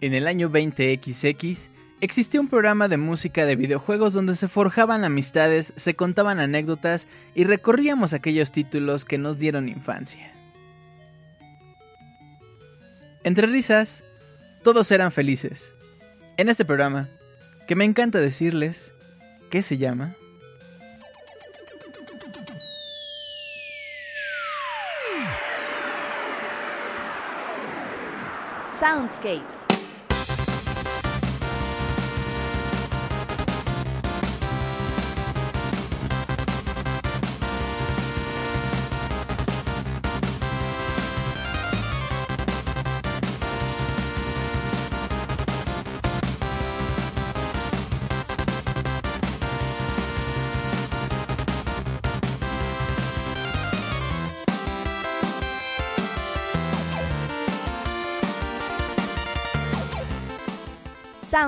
En el año 20XX existió un programa de música de videojuegos donde se forjaban amistades, se contaban anécdotas y recorríamos aquellos títulos que nos dieron infancia. Entre risas, todos eran felices. En este programa, que me encanta decirles, ¿qué se llama? Soundscapes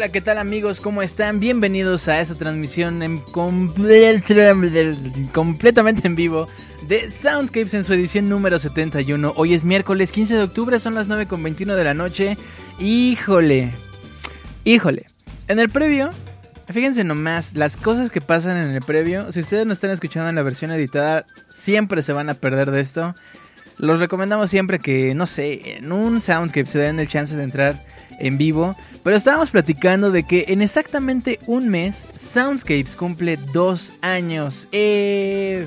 Hola, ¿qué tal amigos? ¿Cómo están? Bienvenidos a esta transmisión en completamente en vivo de Soundscapes en su edición número 71. Hoy es miércoles 15 de octubre, son las 9.21 de la noche. Híjole, híjole. En el previo, fíjense nomás, las cosas que pasan en el previo, si ustedes no están escuchando en la versión editada, siempre se van a perder de esto. Los recomendamos siempre que, no sé, en un Soundscape se den el chance de entrar en vivo. Pero estábamos platicando de que en exactamente un mes Soundscapes cumple dos años. Eh...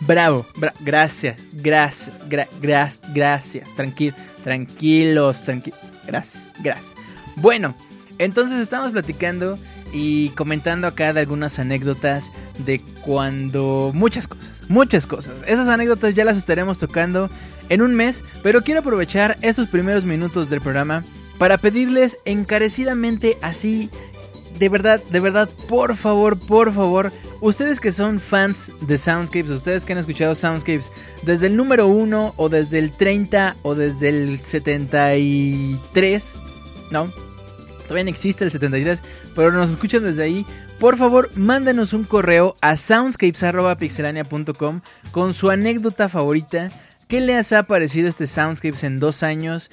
Bravo, gracias, gracias, gracias, tranquilo, tranquilos, tranquilos, gracias, gracias. Bueno, entonces estamos platicando y comentando acá de algunas anécdotas de cuando muchas cosas, muchas cosas. Esas anécdotas ya las estaremos tocando en un mes, pero quiero aprovechar estos primeros minutos del programa para pedirles encarecidamente así, de verdad, de verdad, por favor, por favor, ustedes que son fans de Soundscapes, ustedes que han escuchado Soundscapes desde el número 1 o desde el 30 o desde el 73, ¿no? Todavía no existe el 73, pero nos escuchan desde ahí. Por favor, mándenos un correo a soundscapes.pixelania.com con su anécdota favorita. ¿Qué les ha parecido este Soundscapes en dos años?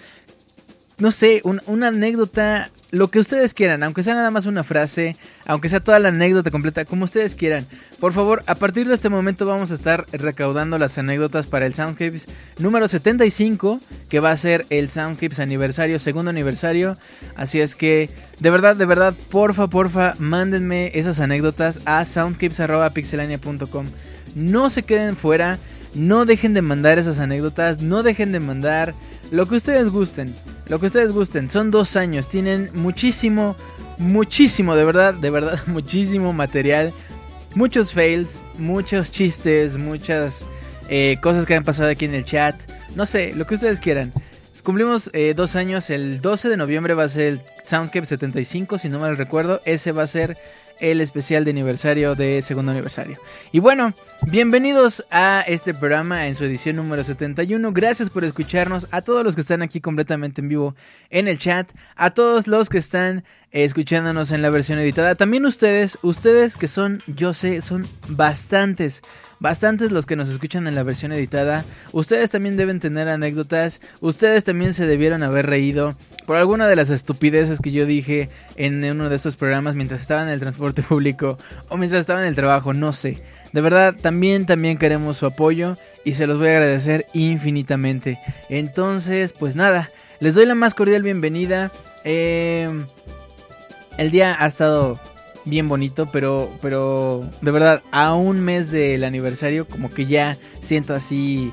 No sé, una anécdota, lo que ustedes quieran, aunque sea nada más una frase, aunque sea toda la anécdota completa, como ustedes quieran. Por favor, a partir de este momento vamos a estar recaudando las anécdotas para el Soundscapes número 75, que va a ser el Soundscapes aniversario, segundo aniversario. Así es que, de verdad, de verdad, porfa, porfa, mándenme esas anécdotas a soundscapes.pixelania.com. No se queden fuera, no dejen de mandar esas anécdotas, no dejen de mandar lo que ustedes gusten. Lo que ustedes gusten. Son dos años. Tienen muchísimo, muchísimo, de verdad, de verdad, muchísimo material. Muchos fails, muchos chistes, muchas eh, cosas que han pasado aquí en el chat. No sé, lo que ustedes quieran. Cumplimos eh, dos años. El 12 de noviembre va a ser el Soundscape 75, si no mal recuerdo. Ese va a ser el especial de aniversario de segundo aniversario. Y bueno, bienvenidos a este programa en su edición número 71. Gracias por escucharnos, a todos los que están aquí completamente en vivo en el chat, a todos los que están escuchándonos en la versión editada. También ustedes, ustedes que son, yo sé, son bastantes bastantes los que nos escuchan en la versión editada. Ustedes también deben tener anécdotas. Ustedes también se debieron haber reído por alguna de las estupideces que yo dije en uno de estos programas mientras estaba en el transporte público o mientras estaba en el trabajo, no sé. De verdad, también, también queremos su apoyo y se los voy a agradecer infinitamente. Entonces, pues nada, les doy la más cordial bienvenida. Eh, el día ha estado bien bonito, pero, pero de verdad, a un mes del aniversario, como que ya siento así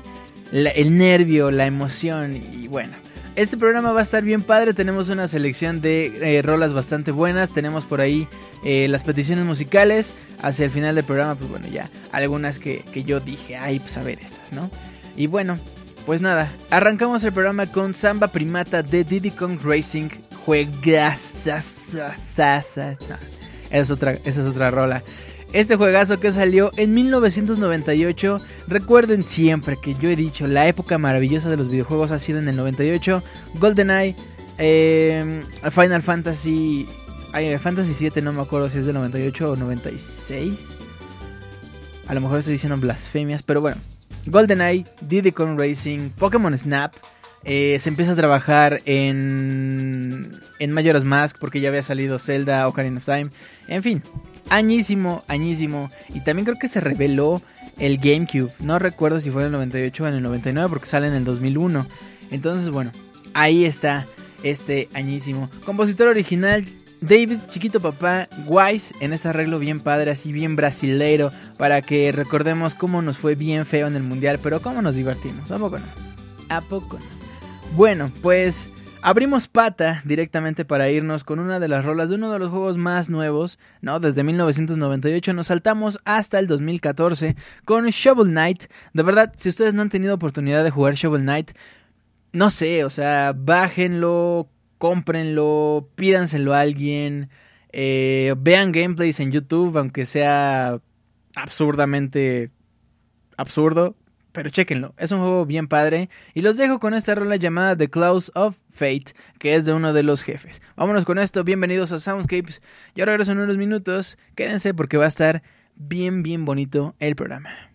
el nervio, la emoción y bueno. Este programa va a estar bien padre, tenemos una selección de eh, rolas bastante buenas, tenemos por ahí eh, las peticiones musicales, hacia el final del programa, pues bueno, ya algunas que, que yo dije, ay, pues a ver estas, ¿no? Y bueno, pues nada, arrancamos el programa con Samba Primata de Diddy Kong Racing, juegas esa es otra, esa es otra rola. Este juegazo que salió en 1998. Recuerden siempre que yo he dicho, la época maravillosa de los videojuegos ha sido en el 98. GoldenEye, eh, Final Fantasy... Fantasy 7 no me acuerdo si es del 98 o 96. A lo mejor estoy diciendo blasfemias, pero bueno. GoldenEye, Diddy Kong Racing, Pokémon Snap. Eh, se empieza a trabajar en, en Majora's Mask porque ya había salido Zelda, Ocarina of Time. En fin, añísimo, añísimo. Y también creo que se reveló el GameCube. No recuerdo si fue en el 98 o en el 99 porque sale en el 2001. Entonces, bueno, ahí está este añísimo. Compositor original David Chiquito Papá Wise en este arreglo bien padre, así bien brasileiro, para que recordemos cómo nos fue bien feo en el mundial, pero cómo nos divertimos. ¿A poco no? ¿A poco no? Bueno, pues abrimos pata directamente para irnos con una de las rolas de uno de los juegos más nuevos, ¿no? Desde 1998 nos saltamos hasta el 2014 con Shovel Knight. De verdad, si ustedes no han tenido oportunidad de jugar Shovel Knight, no sé, o sea, bájenlo, cómprenlo, pídanselo a alguien, eh, vean gameplays en YouTube, aunque sea absurdamente absurdo, Pero chéquenlo, es un juego bien padre. Y los dejo con esta rola llamada The Claws of Fate, que es de uno de los jefes. Vámonos con esto, bienvenidos a Soundscapes. Yo regreso en unos minutos, quédense porque va a estar bien, bien bonito el programa.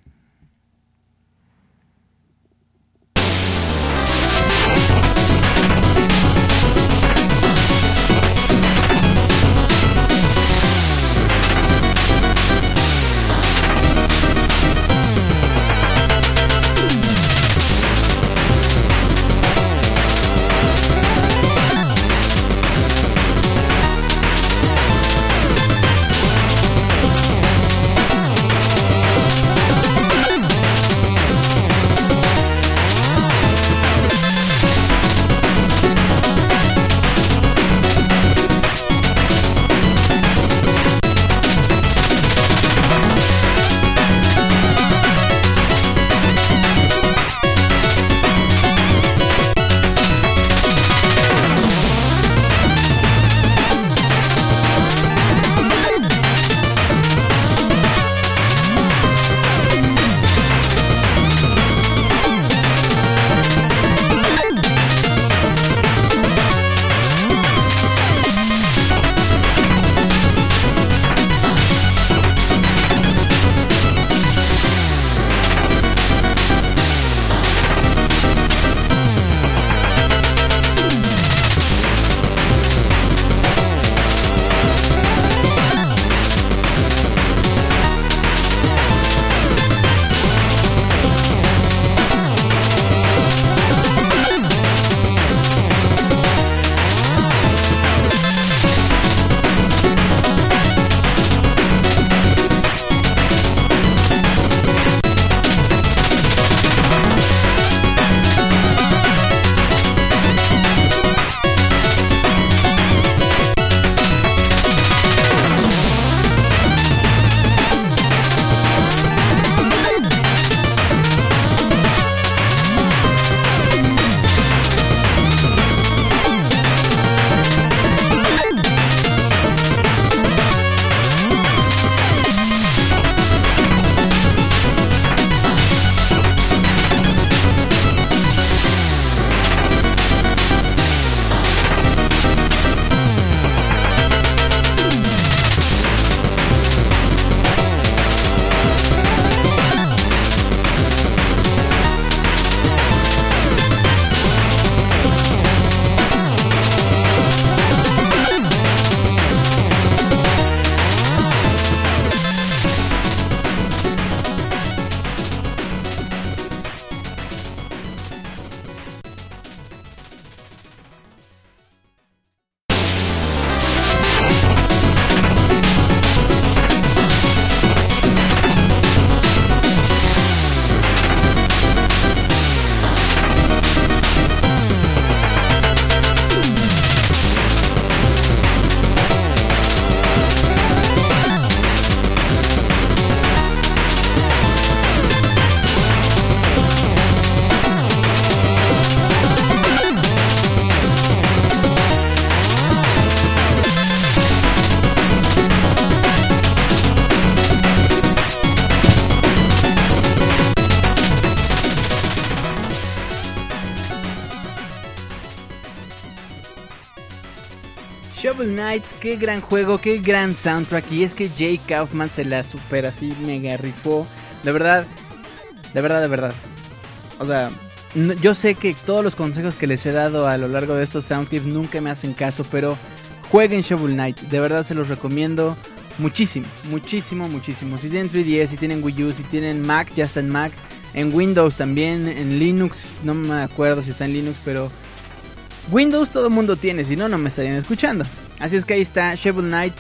Qué gran juego, qué gran soundtrack. Y es que Jay Kaufman se la supera así, mega rifó. De verdad, de verdad, de verdad. O sea, yo sé que todos los consejos que les he dado a lo largo de estos soundscapes nunca me hacen caso, pero jueguen Shovel Knight. De verdad se los recomiendo muchísimo, muchísimo, muchísimo. Si tienen 3DS, si tienen Wii U, si tienen Mac, ya está en Mac. En Windows también, en Linux, no me acuerdo si está en Linux, pero Windows todo el mundo tiene, si no, no me estarían escuchando. Así es que ahí está Shovel Knight.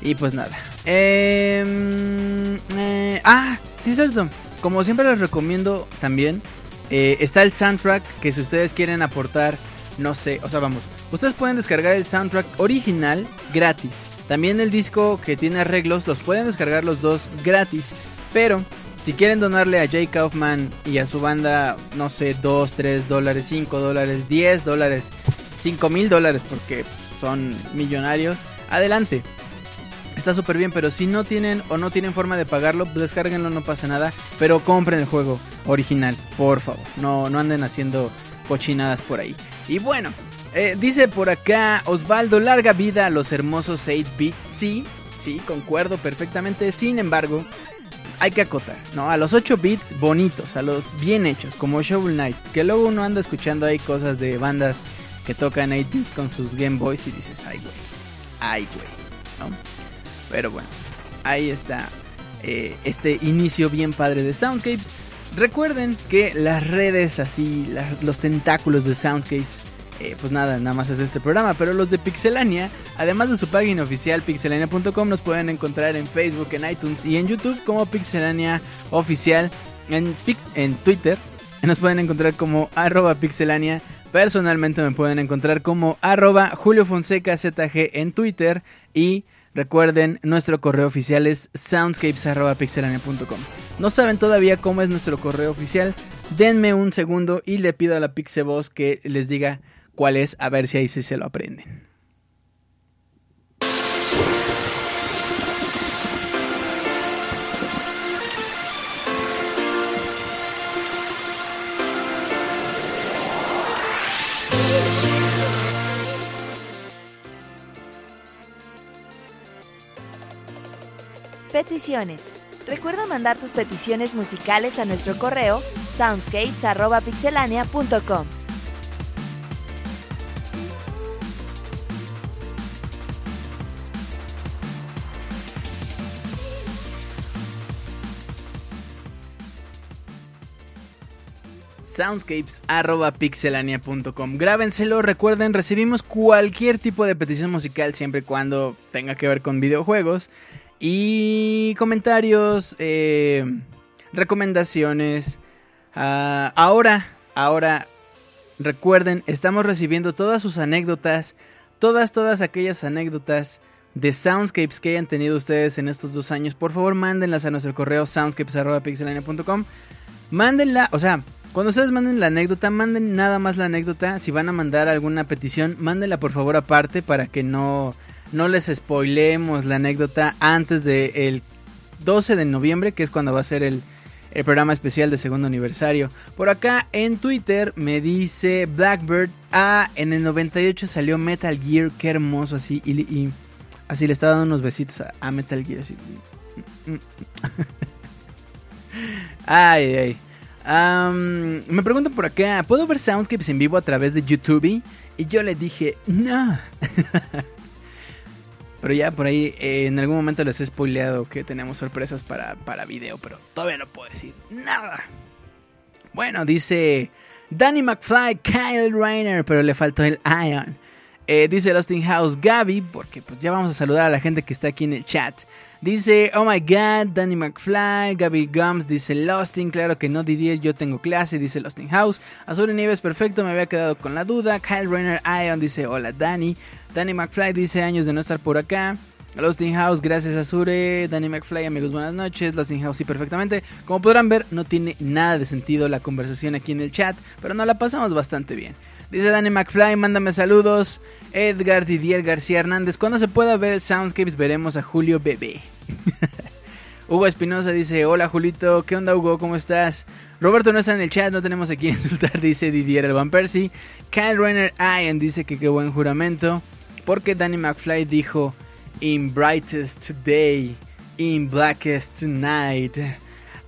Y pues nada. Em, eh, ah, sí, cierto. Como siempre les recomiendo también. Eh, está el soundtrack que si ustedes quieren aportar, no sé, o sea, vamos. Ustedes pueden descargar el soundtrack original gratis. También el disco que tiene arreglos, los pueden descargar los dos gratis. Pero si quieren donarle a Jay Kaufman y a su banda, no sé, 2, 3 dólares, 5 dólares, 10 dólares, 5 mil dólares, porque son millonarios, adelante. Está súper bien, pero si no tienen o no tienen forma de pagarlo, descárguenlo, no pasa nada. Pero compren el juego original, por favor. No, no anden haciendo cochinadas por ahí. Y bueno, eh, dice por acá Osvaldo, larga vida a los hermosos 8 bits. Sí, sí, concuerdo perfectamente. Sin embargo, hay que acotar, ¿no? A los 8 bits bonitos, a los bien hechos, como Shovel Knight. Que luego uno anda escuchando ahí cosas de bandas que tocan 8 bits con sus Game Boys y dices, ay, güey, ay, güey, ¿no? Pero bueno, ahí está eh, este inicio bien padre de Soundscapes. Recuerden que las redes así, los tentáculos de Soundscapes, eh, pues nada, nada más es este programa. Pero los de Pixelania, además de su página oficial pixelania.com, nos pueden encontrar en Facebook, en iTunes y en YouTube como Pixelania Oficial. En, en Twitter nos pueden encontrar como arroba pixelania. Personalmente me pueden encontrar como arroba Julio Fonseca ZG en Twitter y Recuerden, nuestro correo oficial es soundscapes.pixelania.com. ¿No saben todavía cómo es nuestro correo oficial? Denme un segundo y le pido a la Pixeboss que les diga cuál es, a ver si ahí sí se lo aprenden. Peticiones. Recuerda mandar tus peticiones musicales a nuestro correo soundscapes.pixelania.com. soundscapes.pixelania.com. Grábenselo, recuerden, recibimos cualquier tipo de petición musical siempre y cuando tenga que ver con videojuegos. Y comentarios, eh, recomendaciones. Ah, ahora, ahora, recuerden, estamos recibiendo todas sus anécdotas, todas, todas aquellas anécdotas de soundscapes que hayan tenido ustedes en estos dos años. Por favor, mándenlas a nuestro correo soundscapes.pixelania.com. Mándenla, o sea, cuando ustedes manden la anécdota, manden nada más la anécdota. Si van a mandar alguna petición, mándenla por favor aparte para que no no les spoilemos la anécdota antes del 12 de noviembre, que es cuando va a ser el, programa especial de segundo aniversario. Por acá en Twitter me dice Blackbird, ah, en el 98 salió Metal Gear, qué hermoso así, y, así le estaba dando unos besitos a, Metal Gear. Ay, ay. me preguntan por acá, ¿puedo ver Soundscapes en vivo a través de YouTube? Y yo le dije, no. Pero ya por ahí eh, en algún momento les he spoileado que tenemos sorpresas para, para video, pero todavía no puedo decir nada. Bueno, dice Danny McFly, Kyle Rainer, pero le faltó el Ion. Eh, dice Austin House, Gaby, porque pues ya vamos a saludar a la gente que está aquí en el chat. Dice, oh my god, Danny McFly, Gaby Gums, dice Losting, claro que no Didier, yo tengo clase, dice Losting House. Azul Nieves, perfecto, me había quedado con la duda. Kyle Rainer Ion dice, hola Danny. Danny McFly dice años de no estar por acá. Lost House, gracias Azure. Danny McFly, amigos, buenas noches. Lost House, sí, perfectamente. Como podrán ver, no tiene nada de sentido la conversación aquí en el chat, pero nos la pasamos bastante bien. Dice Danny McFly, mándame saludos. Edgar Didier García Hernández, cuando se pueda ver Soundscapes veremos a Julio Bebé. Hugo Espinosa dice, hola Julito, ¿qué onda Hugo? ¿Cómo estás? Roberto no está en el chat, no tenemos a quien insultar, dice Didier el Van. Kyle Rainer Ian dice que qué buen juramento. Porque Danny McFly dijo, In brightest day, in blackest night,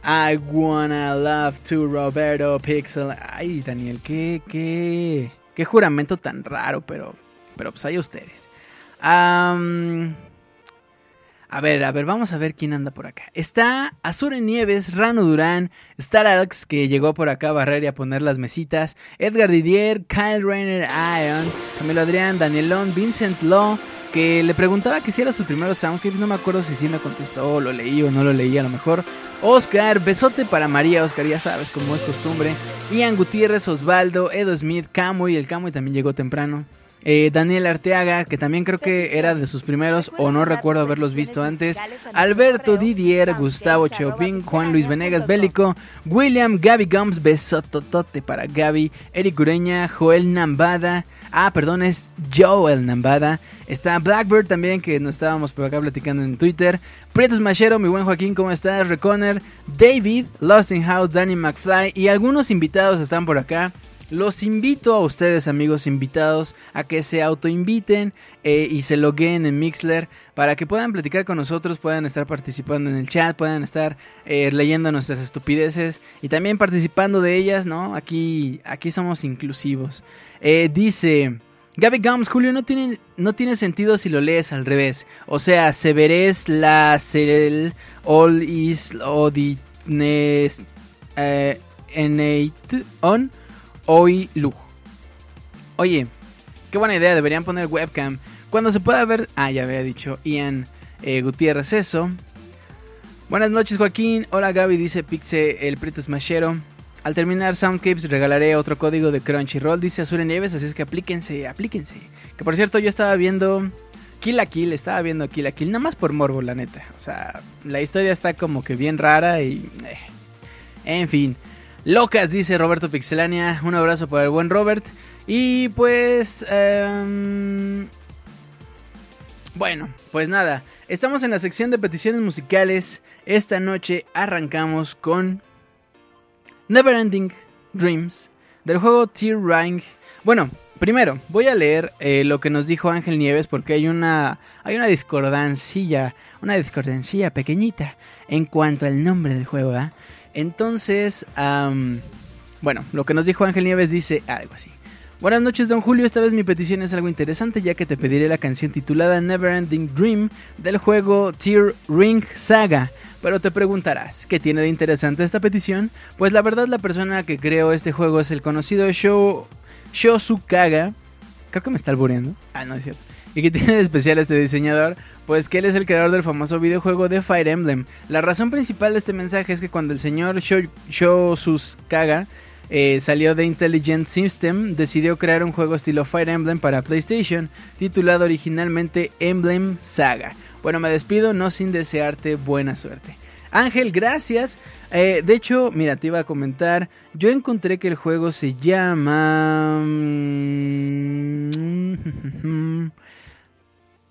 I wanna love to Roberto Pixel. Ay, Daniel, qué, qué, qué juramento tan raro, pero, pero pues hay ustedes. Um, a ver, a ver, vamos a ver quién anda por acá. Está Azure Nieves, Rano Durán, Star Alex, que llegó por acá a barrer y a poner las mesitas, Edgar Didier, Kyle Rainer Ion, Camilo Adrián, Danielón, Vincent Law, que le preguntaba que si era sus primeros soundscapes, no me acuerdo si sí me contestó, lo leí o no lo leí a lo mejor. Oscar, besote para María, Oscar, ya sabes, como es costumbre. Ian Gutiérrez, Osvaldo, Edo Smith, Camuy, el Camuy también llegó temprano. Eh, Daniel Arteaga, que también creo que era de sus primeros o no recuerdo haberlos visto antes. Alberto Didier, Gustavo Cheopin, Juan Luis Venegas Bélico, William, Gaby Gums, besototote para Gaby, Eric Ureña, Joel Nambada, ah, perdón, es Joel Nambada, Está Blackbird también, que nos estábamos por acá platicando en Twitter. Prieto Machero, mi buen Joaquín, ¿cómo estás? Reconner, David, Lost in House, Danny McFly y algunos invitados están por acá. Los invito a ustedes, amigos invitados, a que se autoinviten eh, y se loguen en Mixler para que puedan platicar con nosotros, puedan estar participando en el chat, puedan estar eh, leyendo nuestras estupideces y también participando de ellas, ¿no? Aquí, aquí somos inclusivos. Eh, dice. Gaby Gums, Julio, no tiene, no tiene sentido si lo lees al revés. O sea, Severes, la, Serel, All is, Odines, eh, On, Hoy, Lug. Oye, qué buena idea, deberían poner webcam. Cuando se pueda ver... Ah, ya había dicho Ian eh, Gutiérrez eso. Buenas noches, Joaquín. Hola, Gaby, dice Pixe, el Prieto Smashero. Al terminar Soundscapes regalaré otro código de Crunchyroll, dice Azul Nieves, así es que aplíquense, aplíquense. Que por cierto, yo estaba viendo Kill la Kill, estaba viendo Kill la Kill, nada más por morbo, la neta. O sea, la historia está como que bien rara y... Eh. En fin. Locas, dice Roberto Pixelania. Un abrazo para el buen Robert. Y pues... Em, bueno, pues nada. Estamos en la sección de peticiones musicales. Esta noche arrancamos con Neverending Dreams del juego Tear Ring. Bueno, primero voy a leer eh, lo que nos dijo Ángel Nieves porque hay una hay una discordancia, una discordancia pequeñita en cuanto al nombre del juego. ¿ah? Entonces, bueno, lo que nos dijo Ángel Nieves dice algo así. Buenas noches, don Julio. Esta vez mi petición es algo interesante, ya que te pediré la canción titulada Neverending Dream del juego Tear Ring Saga. Pero te preguntarás, ¿qué tiene de interesante esta petición? Pues la verdad la persona que creó este juego es el conocido Sho. Creo que me está albureando. Ah, no es cierto. ¿Y qué tiene de especial este diseñador? Pues que él es el creador del famoso videojuego de Fire Emblem. La razón principal de este mensaje es que cuando el señor Shosukaga eh, salió de Intelligent System, decidió crear un juego estilo Fire Emblem para PlayStation, titulado originalmente Emblem Saga. Bueno, me despido, no sin desearte buena suerte. Ángel, gracias. Eh, de hecho, mira, te iba a comentar. Yo encontré que el juego se llama.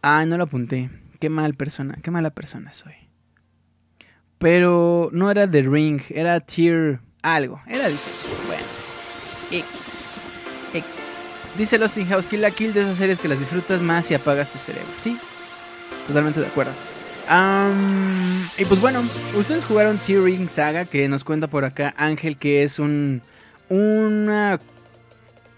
Ah, no lo apunté. Qué mal persona, qué mala persona soy. Pero no era The Ring, era Tier algo. Era. Bueno. X. X. Dice Lost House, Kill la Kill de esas series que las disfrutas más y apagas tu cerebro. Sí, totalmente de acuerdo. y pues bueno, ustedes jugaron T-Ring Saga, que nos cuenta por acá Ángel, que es un una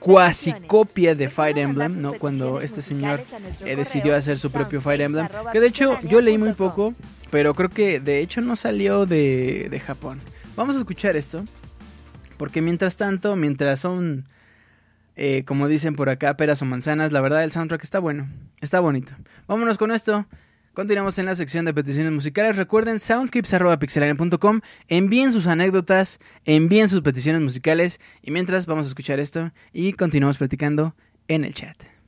cuasi copia de Fire Emblem, ¿no? Cuando este señor eh, decidió hacer su propio Fire Emblem. Que de hecho yo leí muy poco, pero creo que de hecho no salió de, de Japón. Vamos a escuchar esto, porque mientras tanto, mientras son eh, como dicen por acá, peras o manzanas. La verdad, el soundtrack está bueno, está bonito. Vámonos con esto. Continuamos en la sección de peticiones musicales. Recuerden soundscapes.pixelania.com. Envíen sus anécdotas, envíen sus peticiones musicales. Y mientras vamos a escuchar esto y continuamos platicando en el chat.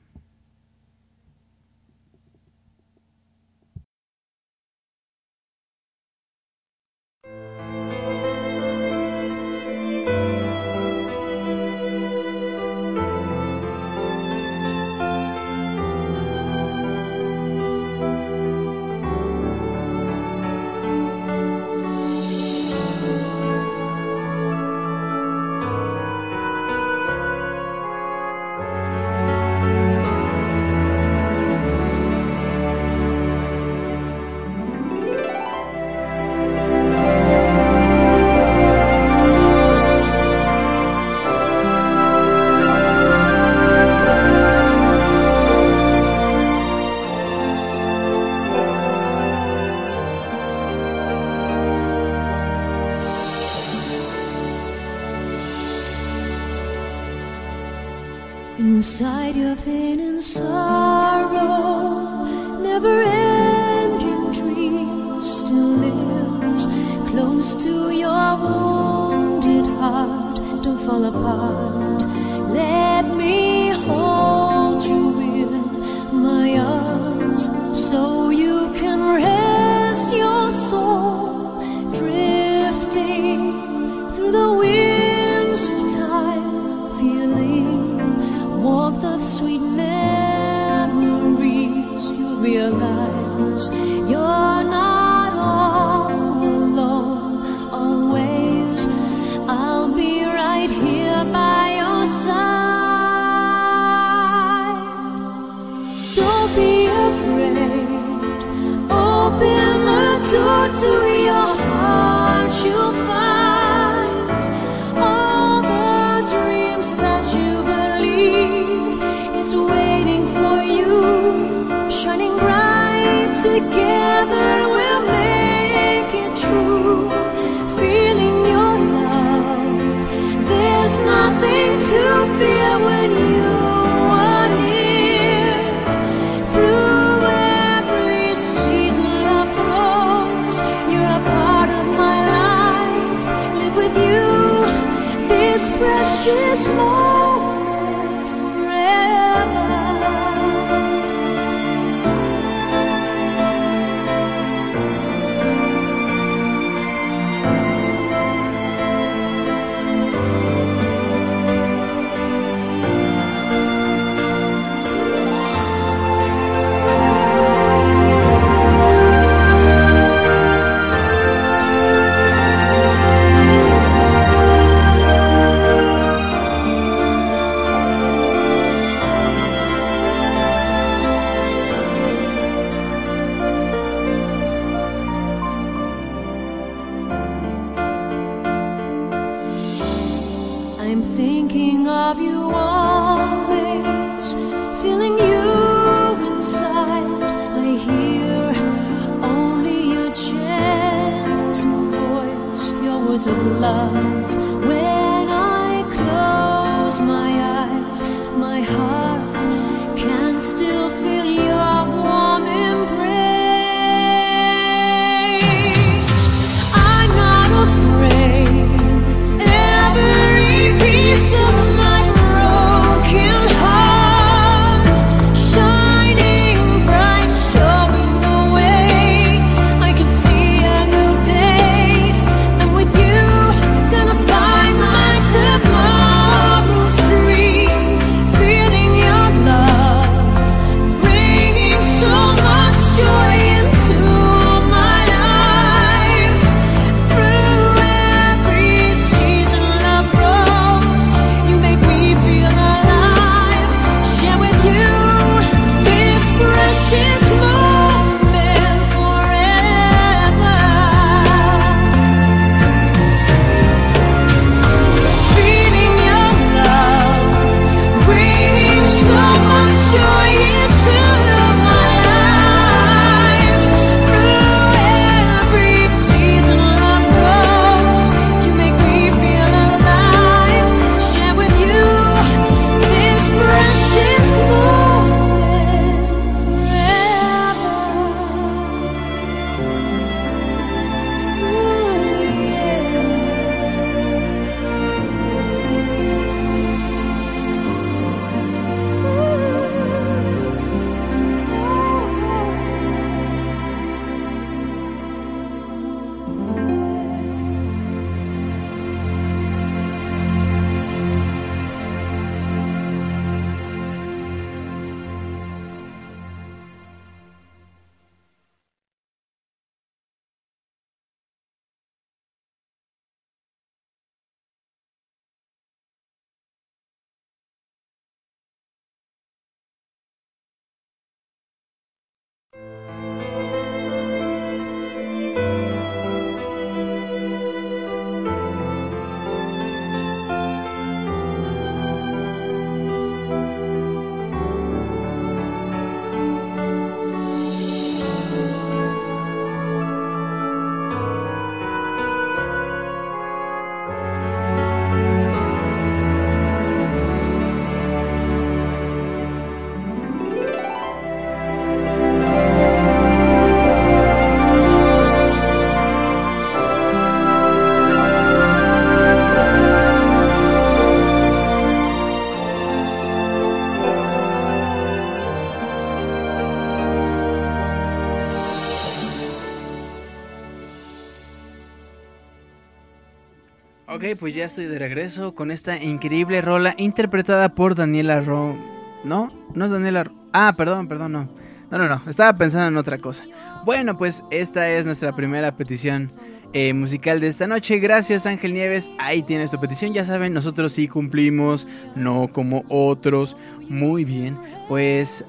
Pues ya estoy de regreso con esta increíble rola interpretada por Daniela Ro... ¿No? No es Daniela... Ah, perdón, perdón, no. No, no, no. Estaba pensando en otra cosa. Bueno, pues esta es nuestra primera petición eh, musical de esta noche. Gracias Ángel Nieves. Ahí tienes tu petición. Ya saben, nosotros sí cumplimos, no como otros. Muy bien. Pues...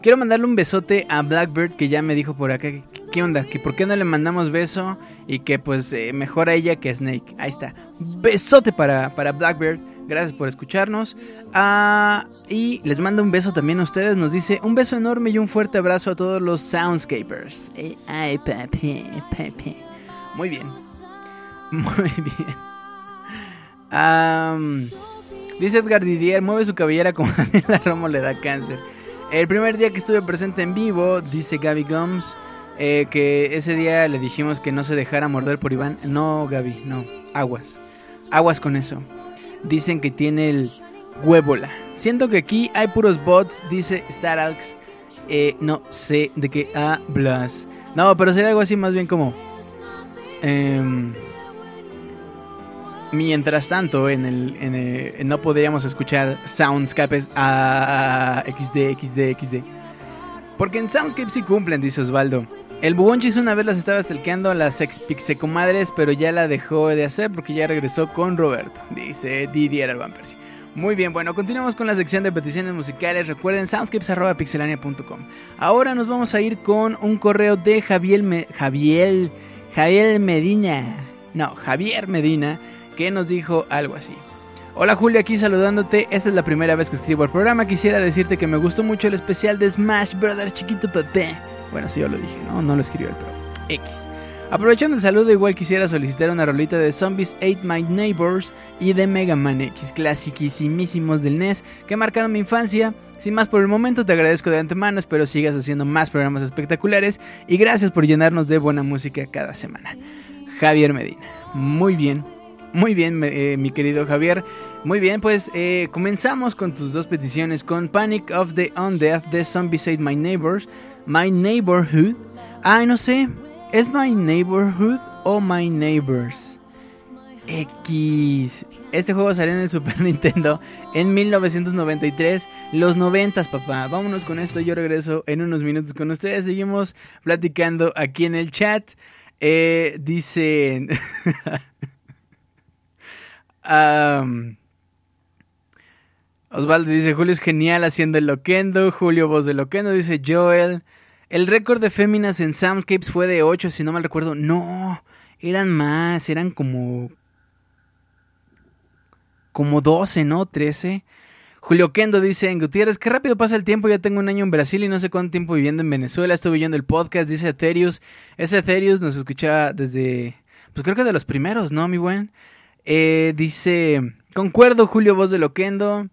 quiero mandarle un besote a Blackbird que ya me dijo por acá. ¿Qué onda? Que por qué no le mandamos beso y que pues eh, mejor a ella que a Snake. Ahí está. Besote para, para. Gracias por escucharnos. Ah, y les mando un beso también a ustedes. Nos dice un beso enorme y un fuerte abrazo a todos los Soundscapers. Eh, ay. Muy bien. Muy bien. Dice Edgar Didier, mueve su cabellera como Daniela Romo le da cáncer. El primer día que estuve presente en vivo, dice Gaby Gums, Eh, que ese día le dijimos que no se dejara morder por Iván. No, Gaby, no. Aguas. Aguas con eso. Dicen que tiene el huébola. Siento que aquí hay puros bots, dice Staralx. Eh, no sé de qué hablas. No, pero sería algo así más bien como... em, mientras tanto, en el, en el- no podríamos escuchar soundscapes a XD, XD, XD. Porque en Soundscape sí cumplen, dice Osvaldo. El Bubonchis una vez las estaba stalkeando a las ex pixecomadres, pero ya la dejó de hacer porque ya regresó con Roberto, dice Didier Alban. Muy bien, bueno, continuamos con la sección de peticiones musicales. Recuerden soundscapes.pixelania.com. Ahora nos vamos a ir con un correo de Javier, Me- Javier, Javier Medina. No, Javier Medina, que nos dijo algo así. Hola Julio, aquí saludándote. Esta es la primera vez que escribo al programa. Quisiera decirte que me gustó mucho el especial de Smash Brothers Chiquito Pepe. Bueno, sí, yo lo dije, ¿no? No lo escribió el pro. X. Aprovechando el saludo, igual quisiera solicitar una rolita de Zombies Ate My Neighbors y de Mega Man X, clasiquísimísimos del NES, que marcaron mi infancia. Sin más por el momento, te agradezco de antemano, espero sigas haciendo más programas espectaculares y gracias por llenarnos de buena música cada semana. Javier Medina. Muy bien, muy bien, eh, mi querido Javier. Muy bien, pues eh, comenzamos con tus dos peticiones con Panic of the Undead de Zombies Ate My Neighbors, My Neighborhood. Ay, no sé, ¿es My Neighborhood o My Neighbors? X. Este juego salió en el Super Nintendo en 1993, los 90, papá. Vámonos con esto, yo regreso en unos minutos con ustedes. Seguimos platicando aquí en el chat. Eh, dicen... Osvaldo dice, Julio es genial haciendo el loquendo. Julio, voz de loquendo, dice Joel. El récord de féminas en Soundscapes fue de 8, si no mal recuerdo. No, eran más, eran como... Como 12, ¿no? 13. Julio Kendo dice en Gutiérrez, qué rápido pasa el tiempo, ya tengo un año en Brasil y no sé cuánto tiempo viviendo en Venezuela, estuve viendo el podcast, dice Ethereus, ese Ethereus nos escucha desde, pues creo que de los primeros, ¿no, mi buen? Eh, dice, concuerdo Julio, voz de Loquendo.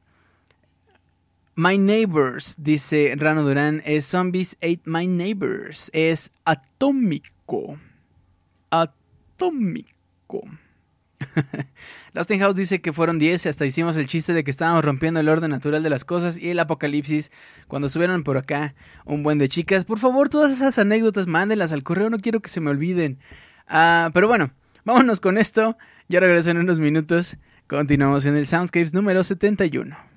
My Neighbors, dice Rano Durán, es Zombies Ate My Neighbors, es atómico, atómico. Lost in House dice que fueron 10 y hasta hicimos el chiste de que estábamos rompiendo el orden natural de las cosas y el apocalipsis cuando estuvieron por acá un buen de chicas. Por favor, todas esas anécdotas mándenlas al correo, no quiero que se me olviden. Ah, pero bueno, vámonos con esto. Ya regreso en unos minutos. Continuamos en el Soundscapes número 71.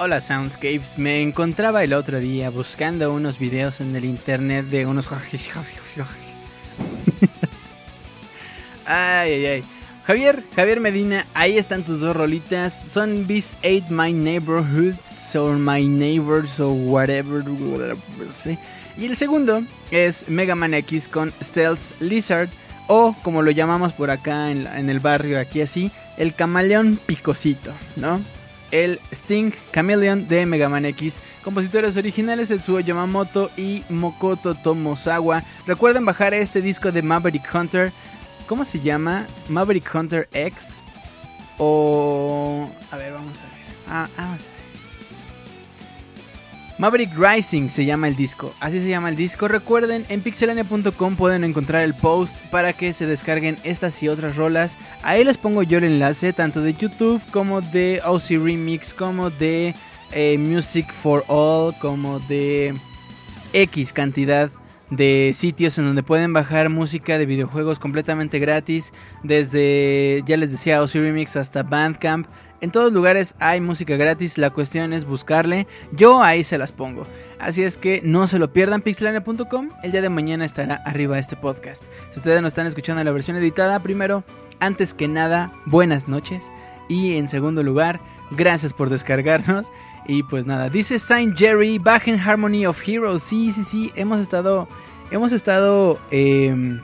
Hola Soundscapes, me encontraba el otro día buscando unos videos en el internet de unos... ay, ay, ay. Javier, Javier Medina, ahí están tus dos rolitas. Son Beast 8 My Neighborhoods or My Neighbors or whatever. Y el segundo es Mega Man X con Stealth Lizard o como lo llamamos por acá en, en el barrio, aquí así, el camaleón picosito, ¿no? El Sting Chameleon de Mega Man X. Compositores originales Etsuo Yamamoto y Mokoto Tomosawa. Recuerden bajar este disco de Maverick Hunter. ¿Cómo se llama? Maverick Hunter X. O... A ver, vamos a ver. Ah, vamos a ver. Maverick Rising se llama el disco. Así se llama el disco. Recuerden, en pixelania.com pueden encontrar el post para que se descarguen estas y otras rolas. Ahí les pongo yo el enlace tanto de YouTube como de OC Remix, como de eh, Music for All, como de X cantidad de sitios en donde pueden bajar música de videojuegos completamente gratis. Desde, ya les decía, OC Remix hasta Bandcamp. En todos lugares hay música gratis, la cuestión es buscarle. Yo ahí se las pongo. Así es que no se lo pierdan, pixelania.com. El día de mañana estará arriba este podcast. Si ustedes nos están escuchando la versión editada, primero, antes que nada, buenas noches. Y en segundo lugar, gracias por descargarnos. Y pues nada, dice Saint Jerry, bajen Harmony of Heroes. Sí, sí, sí, hemos estado, hemos estado eh,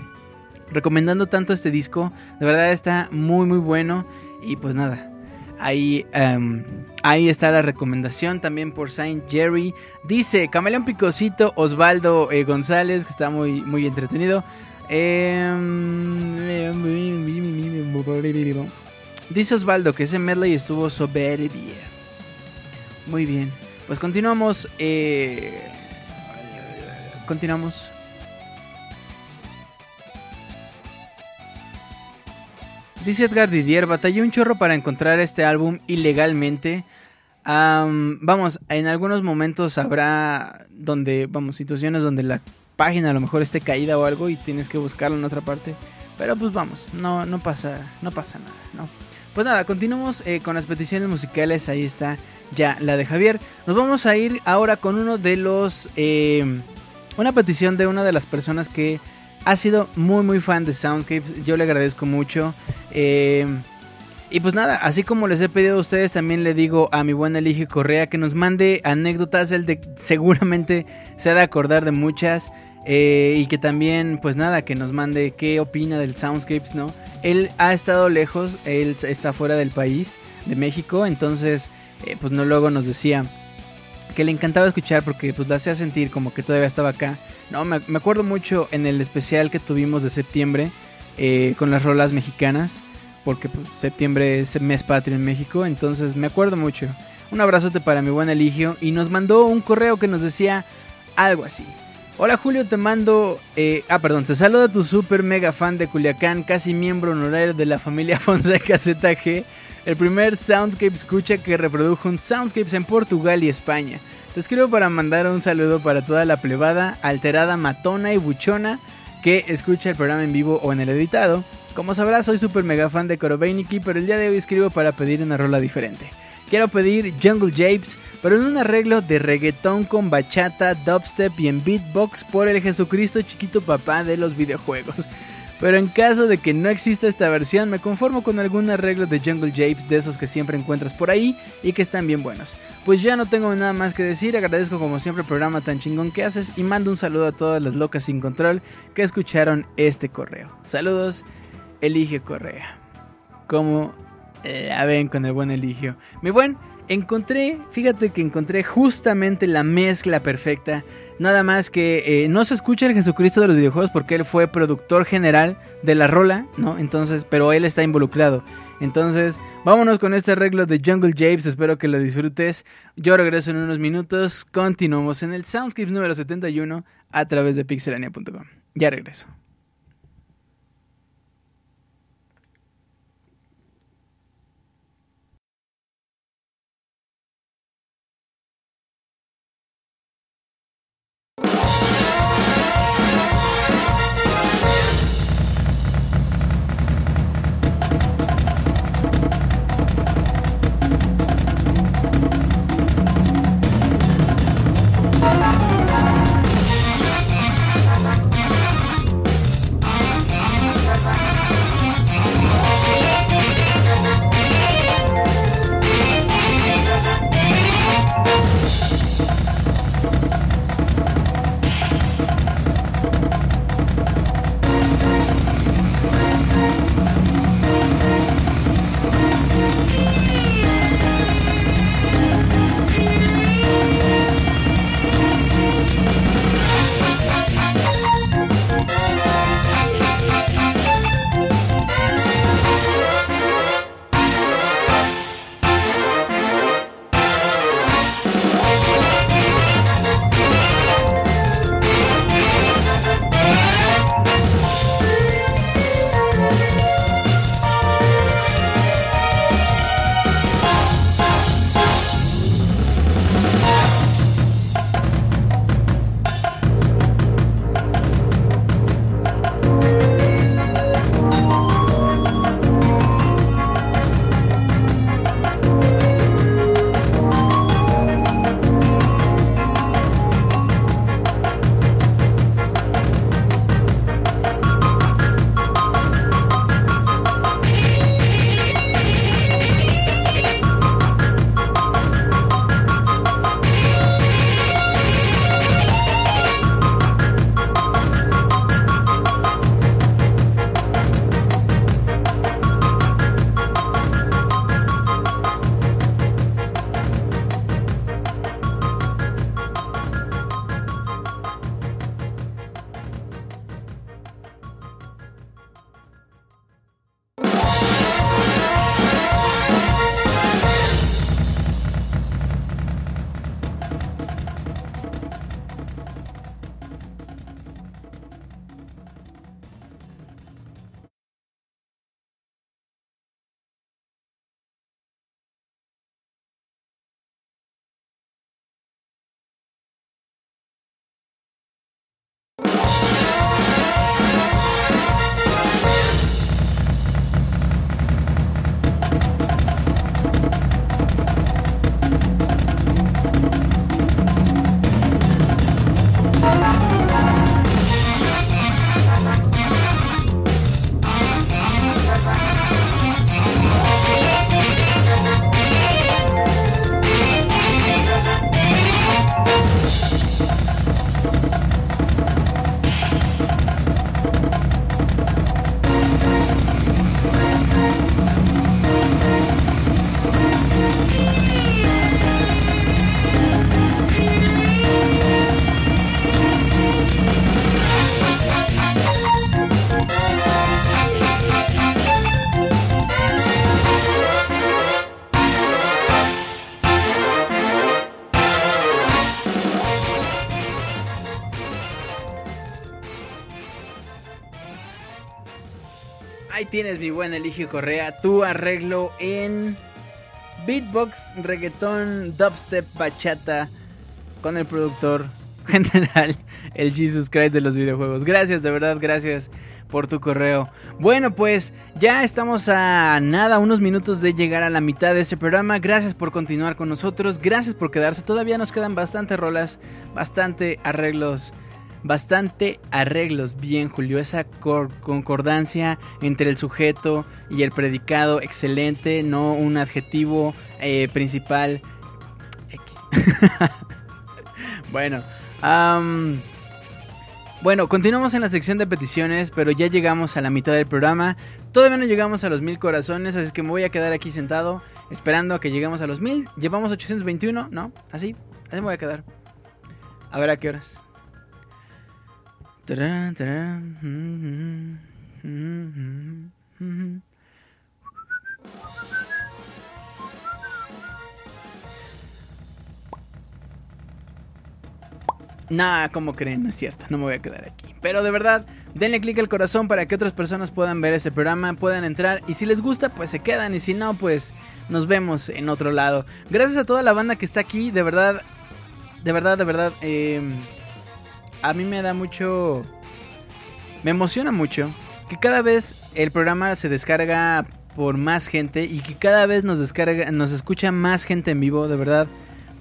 recomendando tanto este disco. De verdad está muy, muy bueno. Y pues nada, Ahí, em, ahí está la recomendación también por Saint Jerry. Dice Camaleón Picosito, Osvaldo eh, González, que está muy, muy entretenido. Em, dice Osvaldo que ese medley estuvo soberbia. Muy bien. Pues continuamos. eh, continuamos. Dice Edgar Didier, batallé un chorro para encontrar este álbum ilegalmente. Am, vamos, en algunos momentos habrá donde, vamos, situaciones donde la página a lo mejor esté caída o algo y tienes que buscarlo en otra parte. Pero pues vamos, no, no pasa, no pasa nada, ¿no? Pues nada, continuamos eh, con las peticiones musicales. Ahí está ya la de Javier. Nos vamos a ir ahora con uno de los, eh, una petición de una de las personas que ha sido muy muy fan de Soundscapes. Yo le agradezco mucho. Eh, y pues nada, así como les he pedido a ustedes, también le digo a mi buen Elige Correa que nos mande anécdotas. Él de, seguramente se ha de acordar de muchas. eh, y que también, pues nada, que nos mande qué opina del Soundscapes, ¿no? Él ha estado lejos, él está fuera del país, de México, entonces, eh, pues no luego nos decía que le encantaba escuchar porque pues la hacía sentir como que todavía estaba acá. No, me, acuerdo mucho en el especial que tuvimos de septiembre eh, con las rolas mexicanas, porque pues, septiembre es mes patrio en México, entonces me acuerdo mucho. Un abrazote para mi buen Eligio y nos mandó un correo que nos decía algo así. Hola Julio, te mando... eh, ah, perdón, te saluda tu super mega fan de Culiacán, casi miembro honorario de la familia Fonseca ZG, el primer Soundscape escucha que reprodujo un Soundscapes en Portugal y España. Te escribo para mandar un saludo para toda la plebada, alterada, matona y buchona que escucha el programa en vivo o en el editado. Como sabrás, soy super mega fan de Korobeiniki, pero el día de hoy escribo para pedir una rola diferente. Quiero pedir Jungle Japes, pero en un arreglo de reggaetón con bachata, dubstep y en beatbox por el Jesucristo chiquito papá de los videojuegos. Pero en caso de que no exista esta versión, me conformo con algún arreglo de Jungle Japes de esos que siempre encuentras por ahí y que están bien buenos. Pues ya no tengo nada más que decir, agradezco como siempre el programa tan chingón que haces y mando un saludo a todas las locas sin control que escucharon este correo. Saludos, Elige Correa. Como la ven con el buen Eligio. Mi buen, encontré, fíjate que encontré justamente la mezcla perfecta. Nada más que eh, no se escucha el Jesucristo de los videojuegos porque él fue productor general de la rola, ¿no? Entonces, pero él está involucrado. Entonces, vámonos con este arreglo de Jungle Japes. Espero que lo disfrutes. Yo regreso en unos minutos. Continuamos en el Soundscapes número 71 a través de pixelania.com. Ya regreso. Tienes mi buen Eligio Correa, tu arreglo en beatbox, reggaetón, dubstep, bachata con el productor general, el Jesus Christ de los videojuegos. Gracias, de verdad, gracias por tu correo. Bueno, pues ya estamos a nada, unos minutos de llegar a la mitad de este programa. Gracias por continuar con nosotros, gracias por quedarse. Todavía nos quedan bastante rolas, bastante arreglos. Bastante arreglos, bien Julio, esa cor- concordancia entre el sujeto y el predicado, excelente, no un adjetivo eh, principal X. bueno, bueno, continuamos en la sección de peticiones, pero ya llegamos a la mitad del programa. Todavía no llegamos a los mil corazones, así que me voy a quedar aquí sentado esperando a que lleguemos a los mil. Llevamos 821, ¿no? Así, así me voy a quedar. A ver a qué horas. Nah, como creen, no es cierto, no me voy a quedar aquí. Pero de verdad, denle clic al corazón para que otras personas puedan ver este programa, puedan entrar y si les gusta, pues se quedan y si no, pues nos vemos en otro lado. Gracias a toda la banda que está aquí, de verdad, de verdad, de verdad, eh, a mí me da mucho, me emociona mucho que cada vez el programa se descarga por más gente y que cada vez nos descarga, nos escucha más gente en vivo, de verdad.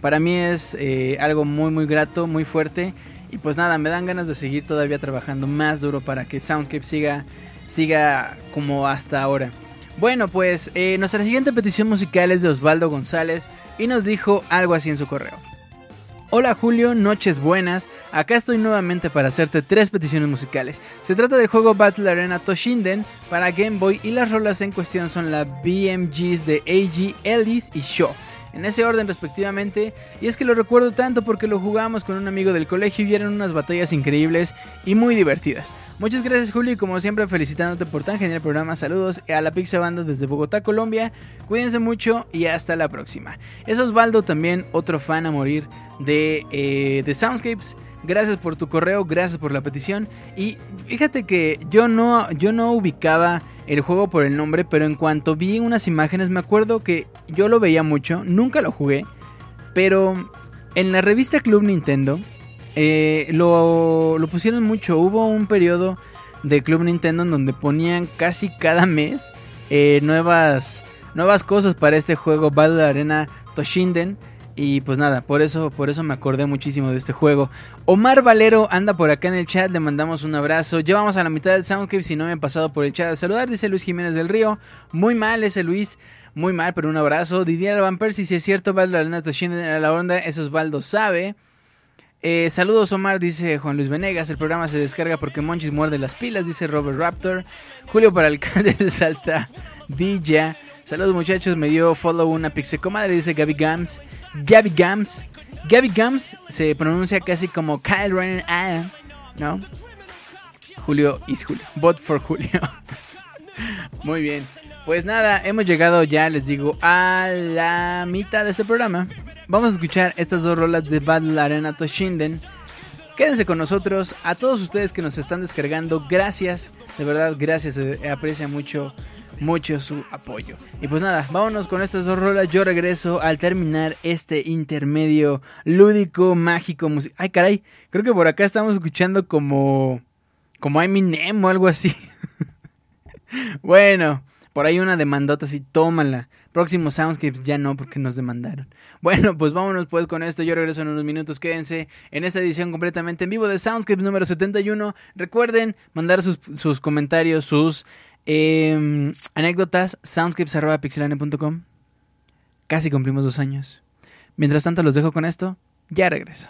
Para mí es eh, algo muy muy grato, muy fuerte y pues nada, me dan ganas de seguir todavía trabajando más duro para que Soundscape siga siga como hasta ahora. Bueno, pues eh, nuestra siguiente petición musical es de Osvaldo González y nos dijo algo así en su correo. Hola Julio, noches buenas. Acá estoy nuevamente para hacerte tres peticiones musicales. Se trata del juego Battle Arena Toshinden para Game Boy y las rolas en cuestión son la BMGs de AG, Ellis y Shaw. En ese orden respectivamente, y es que lo recuerdo tanto porque lo jugamos con un amigo del colegio y eran unas batallas increíbles y muy divertidas. Muchas gracias Julio y como siempre felicitándote por tan genial programa, saludos a la Pizza Banda desde Bogotá, Colombia, cuídense mucho y hasta la próxima. Es Osvaldo también, otro fan a morir de, eh, de Soundscapes. Gracias por tu correo, gracias por la petición. Y fíjate que yo no, yo no ubicaba el juego por el nombre, pero en cuanto vi unas imágenes me acuerdo que yo lo veía mucho, nunca lo jugué, pero en la revista Club Nintendo eh, lo, lo pusieron mucho. Hubo un periodo de Club Nintendo en donde ponían casi cada mes eh, nuevas, nuevas cosas para este juego Battle Arena Toshinden. Y pues nada, por eso, por eso me acordé muchísimo de este juego. Omar Valero anda por acá en el chat, le mandamos un abrazo. Llevamos a la mitad del Soundcave, si no me han pasado por el chat a saludar, dice Luis Jiménez del Río. Muy mal ese Luis, muy mal, pero un abrazo. Didier Van si es cierto, Battle Arena Toshinden a la onda, eso Osvaldo sabe. Eh, saludos Omar, dice Juan Luis Venegas. El programa se descarga porque Monchis muerde las pilas, dice Robert Raptor. Julio para alcalde de Salta, Dilla. Saludos muchachos, me dio follow una pixecomadre, dice Gaby Gams. Gaby Gams. Gaby Gams se pronuncia casi como Kyle Ryan, ah, ¿no? Julio is Julio. Bot for Julio. Muy bien. Pues nada, hemos llegado ya, les digo, a la mitad de este programa. Vamos a escuchar estas dos rolas de Battle Arena Toshinden. Quédense con nosotros. A todos ustedes que nos están descargando, gracias. De verdad, gracias. Aprecia mucho, mucho su apoyo. Y pues nada, vámonos con estas dos rolas. Yo regreso al terminar este intermedio lúdico, mágico, musical. Ay, caray. Creo que por acá estamos escuchando como. Como Eminem o algo así. bueno, por ahí una demandota así, tómala. Próximos Soundscapes ya no, porque nos demandaron. Bueno, pues vámonos pues con esto. Yo regreso en unos minutos. Quédense en esta edición completamente en vivo de Soundscapes número 71. Recuerden mandar sus, sus comentarios, sus eh, anécdotas, soundscripts.pixelane.com. Casi cumplimos dos años. Mientras tanto, los dejo con esto. Ya regreso.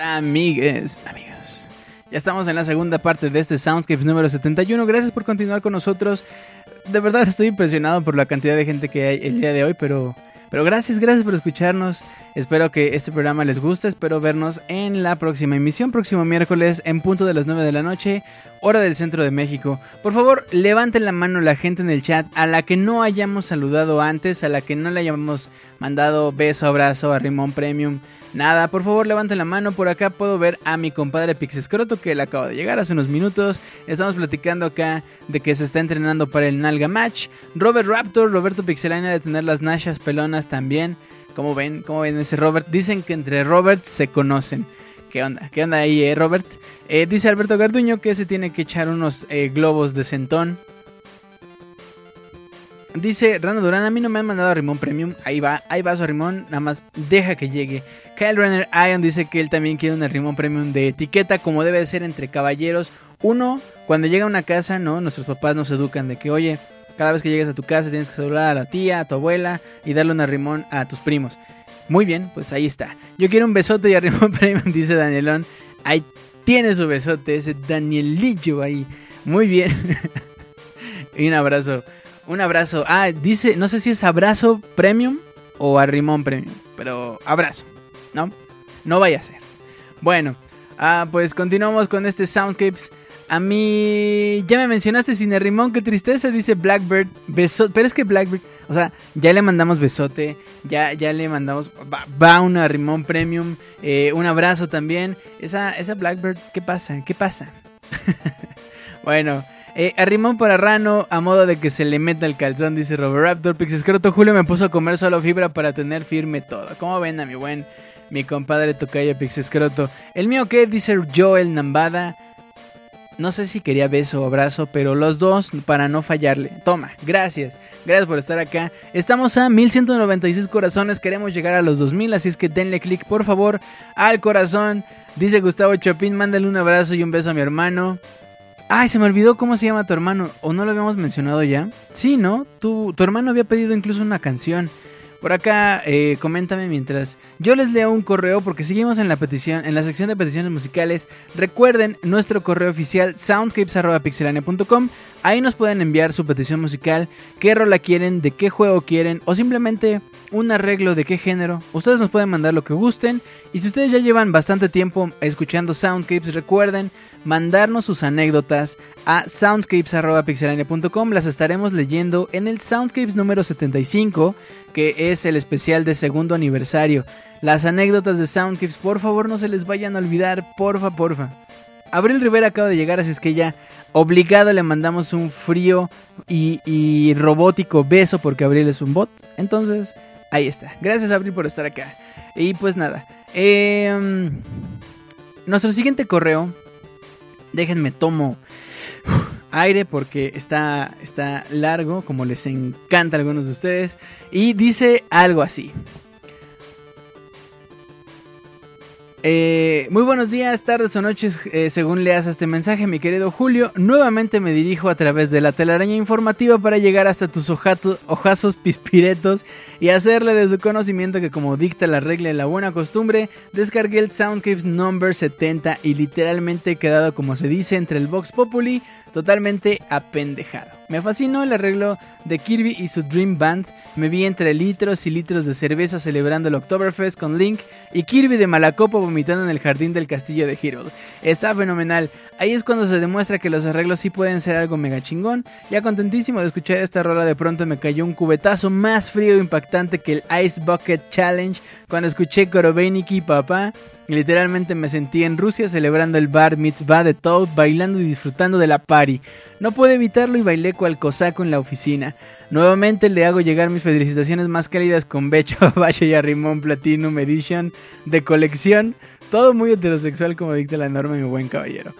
Amigues, amigos. Ya estamos en la segunda parte de este Soundscapes número 71. Gracias por continuar con nosotros. De verdad estoy impresionado por la cantidad de gente que hay el día de hoy, pero, pero gracias, gracias por escucharnos. Espero que este programa les guste. Espero vernos en la próxima emisión, próximo miércoles, en punto de las 9 de la noche, hora del centro de México. Por favor, levanten la mano la gente en el chat a la que no hayamos saludado antes, a la que no le hayamos mandado beso, abrazo a Rimón Premium. Nada, por favor levanten la mano. Por acá puedo ver a mi compadre Pixescroto que él acaba de llegar hace unos minutos. Estamos platicando acá de que se está entrenando para el Nalga Match. Robert Raptor, Roberto Pixelania de tener las nashas pelonas también. ¿Cómo ven? ¿Cómo ven ese Robert? Dicen que entre Robert se conocen. ¿Qué onda? ¿Qué onda ahí, eh, Robert? Eh, dice Alberto Garduño que se tiene que echar unos eh, globos de centón. Dice Rando Durán, a mí no me han mandado a Rimón Premium. Ahí va, ahí va su Rimón, nada más deja que llegue. Kyle Renner Ion dice que él también quiere un Rimón Premium de etiqueta, como debe de ser entre caballeros. Uno, cuando llega a una casa, ¿no? Nuestros papás nos educan de que, oye, cada vez que llegues a tu casa tienes que saludar a la tía, a tu abuela y darle un arrimón a tus primos. Muy bien, pues ahí está. Yo quiero un besote y arrimón premium, dice Danielón. Ahí tiene su besote, ese Danielillo ahí. Muy bien. y un abrazo. Un abrazo. Ah, dice, no sé si es abrazo premium o arrimón premium, pero abrazo, ¿no? No vaya a ser. Bueno, ah, pues continuamos con este Soundscapes. A mí ya me mencionaste sin el rimón, qué tristeza, dice Blackbird. Beso, pero es que Blackbird, o sea, ya le mandamos besote, ya, ya le mandamos, va, va una rimón premium, eh, un abrazo también. Esa, esa Blackbird, ¿qué pasa? ¿Qué pasa? bueno, eh, a rimón para rano, a modo de que se le meta el calzón, dice Robert Raptor. Pixescroto Julio me puso a comer solo fibra para tener firme todo. ¿Cómo ven a mi buen, mi compadre Tocayo Pixescroto? El mío qué, dice Joel Nambada. No sé si quería beso o abrazo, pero los dos para no fallarle. Toma, gracias. Gracias por estar acá. Estamos a 1196 corazones. Queremos llegar a los 2000, así es que denle click por favor al corazón. Dice Gustavo Chopin, mándale un abrazo y un beso a mi hermano. Ay, se me olvidó cómo se llama tu hermano. ¿O no lo habíamos mencionado ya? Sí, ¿no? Tu, tu hermano había pedido incluso una canción. Por acá, eh, coméntame mientras yo les leo un correo porque seguimos en la petición, en la sección de peticiones musicales. Recuerden nuestro correo oficial soundscapes@pixelania.com. Ahí nos pueden enviar su petición musical, qué rola quieren, de qué juego quieren o simplemente un arreglo de qué género. Ustedes nos pueden mandar lo que gusten y si ustedes ya llevan bastante tiempo escuchando Soundscapes, recuerden mandarnos sus anécdotas a soundscapes.pixelania.com. Las estaremos leyendo en el Soundscapes número 75, que es el especial de segundo aniversario. Las anécdotas de Soundscapes, por favor, no se les vayan a olvidar, porfa, porfa. Abril Rivera acaba de llegar, así es que ya obligado le mandamos un frío y, robótico beso porque Abril es un bot. Entonces, ahí está. Gracias, Abril, por estar acá. Y pues nada. Eh, nuestro siguiente correo Déjenme tomo aire porque está, está largo, como les encanta a algunos de ustedes. Y dice algo así. Eh, muy buenos días, tardes o noches, eh, según leas este mensaje, mi querido Julio. Nuevamente me dirijo a través de la telaraña informativa para llegar hasta tus ojato- ojazos pispiretos y hacerle de su conocimiento que, como dicta la regla y la buena costumbre, descargué el Soundscapes Number 70 y literalmente he quedado, como se dice, entre el Vox Populi, totalmente apendejado. Me fascinó el arreglo de Kirby y su Dream Band. Me vi entre litros y litros de cerveza celebrando el Oktoberfest con Link y Kirby de Malacopo vomitando en el jardín del castillo de Hero. Está fenomenal. Ahí es cuando se demuestra que los arreglos sí pueden ser algo mega chingón. Ya contentísimo de escuchar esta rola, de pronto me cayó un cubetazo más frío e impactante que el Ice Bucket Challenge cuando escuché Korobeiniki Papá. Literalmente me sentí en Rusia celebrando el bar mitzvah de Toad, bailando y disfrutando de la party. No pude evitarlo y bailé cual cosaco en la oficina. Nuevamente le hago llegar mis felicitaciones más cálidas con Becho, Bacho y Arrimón Platinum Edition de colección. Todo muy heterosexual como dicta la norma, mi buen caballero.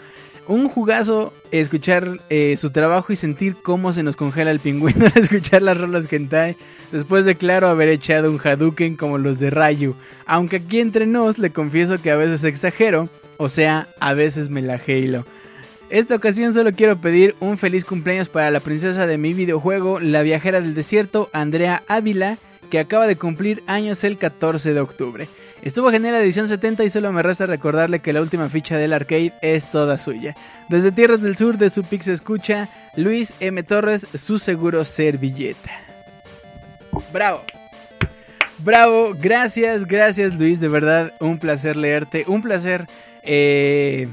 Un jugazo escuchar eh, su trabajo y sentir cómo se nos congela el pingüino al escuchar las rolas hentai después de claro haber echado un Hadouken como los de Rayu. Aunque aquí entre nos le confieso que a veces exagero, o sea, a veces me la halo. Esta ocasión solo quiero pedir un feliz cumpleaños para la princesa de mi videojuego, la viajera del desierto, Andrea Ávila, que acaba de cumplir años el 14 de octubre. Estuvo genial la edición 70 y solo me resta recordarle que la última ficha del arcade es toda suya. Desde Tierras del Sur de su Pix Escucha, Luis M. Torres, su seguro servilleta. Bravo. Bravo, gracias, gracias Luis, de verdad, un placer leerte, un placer, eh,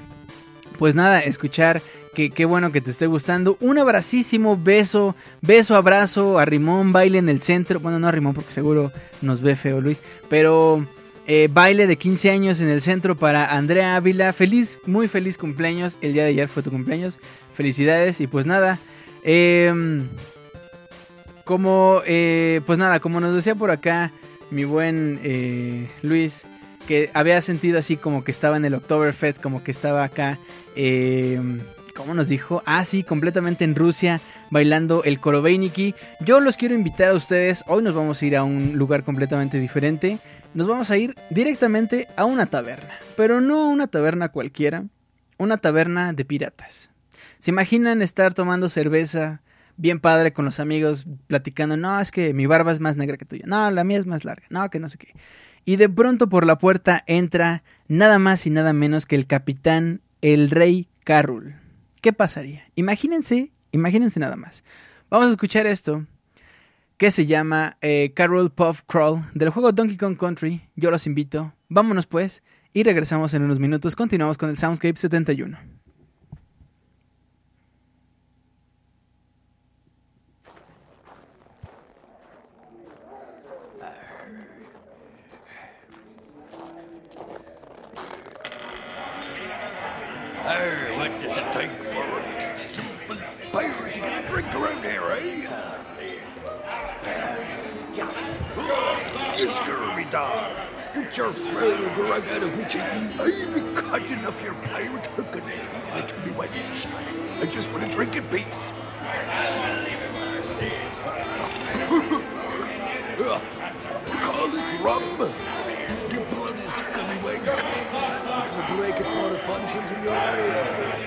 pues nada, escuchar que qué bueno que te esté gustando. Un abracísimo, beso, beso, abrazo a Rimón, baile en el centro, bueno, no a Rimón porque seguro nos ve feo Luis, pero eh, baile de 15 años en el centro para Andrea Ávila, feliz, muy feliz cumpleaños, el día de ayer fue tu cumpleaños, felicidades. Y pues nada, eh, como, eh, pues nada, como nos decía por acá mi buen eh, Luis, que había sentido así como que estaba en el Oktoberfest, como que estaba acá, eh, ¿cómo nos dijo? Ah, sí, completamente en Rusia, bailando el Korobeiniki. Yo los quiero invitar a ustedes, hoy nos vamos a ir a un lugar completamente diferente, nos vamos a ir directamente a una taberna, pero no una taberna cualquiera, una taberna de piratas. ¿Se imaginan estar tomando cerveza? Bien padre con los amigos, platicando, no, es que mi barba es más negra que tuya, no, la mía es más larga, no, que no sé qué. Y de pronto por la puerta entra nada más y nada menos que el capitán, el rey Carrul. ¿Qué pasaría? Imagínense, imagínense nada más. Vamos a escuchar esto que se llama eh, Carol Puff Crawl del juego Donkey Kong Country. Yo los invito. Vámonos pues y regresamos en unos minutos. Continuamos con el Soundscape 71. Oh, what does it take for a simple pirate to get a drink around here, eh? You scurvy dog! Get your frail rug out of me, cheeky. I've been caught enough your pirate hook and feeding it to me wench. I just want a drink in peace. call this rum? can throw the functions in your eyes.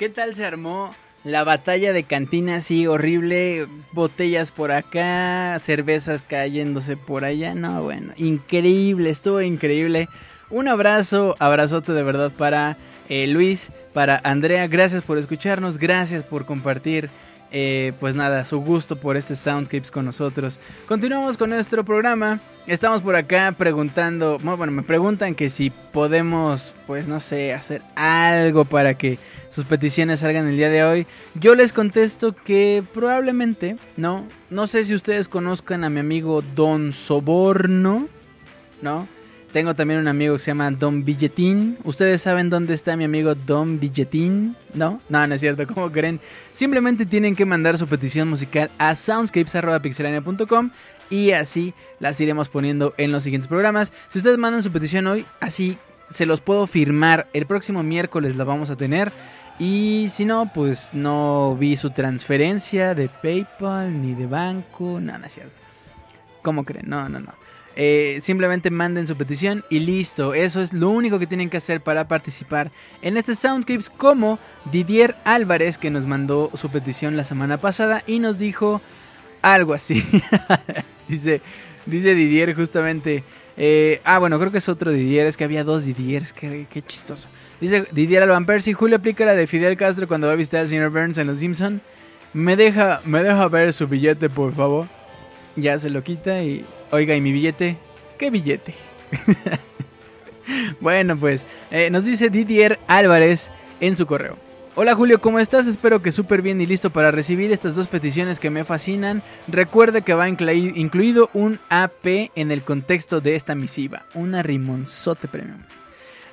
¿Qué tal se armó la batalla de cantina así horrible? Botellas por acá, cervezas cayéndose por allá. No, bueno, increíble, estuvo increíble. Un abrazo, abrazote de verdad para eh, Luis, para Andrea. Gracias por escucharnos, gracias por compartir. Eh, pues nada, su gusto por este Soundscapes con nosotros. Continuamos con nuestro programa. Estamos por acá preguntando, bueno, me preguntan que si podemos, pues no sé, hacer algo para que sus peticiones salgan el día de hoy. Yo les contesto que probablemente, no, no sé si ustedes conozcan a mi amigo Don Soborno, ¿no? Tengo también un amigo que se llama Don Billetín. ¿Ustedes saben dónde está mi amigo Don Billetín? ¿No? No, no es cierto. ¿Cómo creen? Simplemente tienen que mandar su petición musical a soundscapes.pixelania.com y así las iremos poniendo en los siguientes programas. Si ustedes mandan su petición hoy, así se los puedo firmar. El próximo miércoles la vamos a tener. Y si no, pues no vi su transferencia de PayPal ni de banco. No, no es cierto. ¿Cómo creen? No, no, no. Eh, simplemente manden su petición y listo. Eso es lo único que tienen que hacer para participar en este Soundscapes como Didier Álvarez que nos mandó su petición la semana pasada y nos dijo algo así. dice, dice Didier justamente... eh, ah, bueno, creo que es otro Didier. Es que había dos Didiers. Qué, qué chistoso. Dice Didier Alban Percy. Julio aplica la de Fidel Castro cuando va a visitar al señor Burns en Los Simpson. Me deja, me deja ver su billete, por favor. Ya se lo quita y... Oiga, ¿y mi billete? ¿Qué billete? bueno, pues eh, nos dice Didier Álvarez en su correo. Hola Julio, ¿cómo estás? Espero que súper bien y listo para recibir estas dos peticiones que me fascinan. Recuerde que va inclui- incluido un AP en el contexto de esta misiva, una Rimonzote Premium.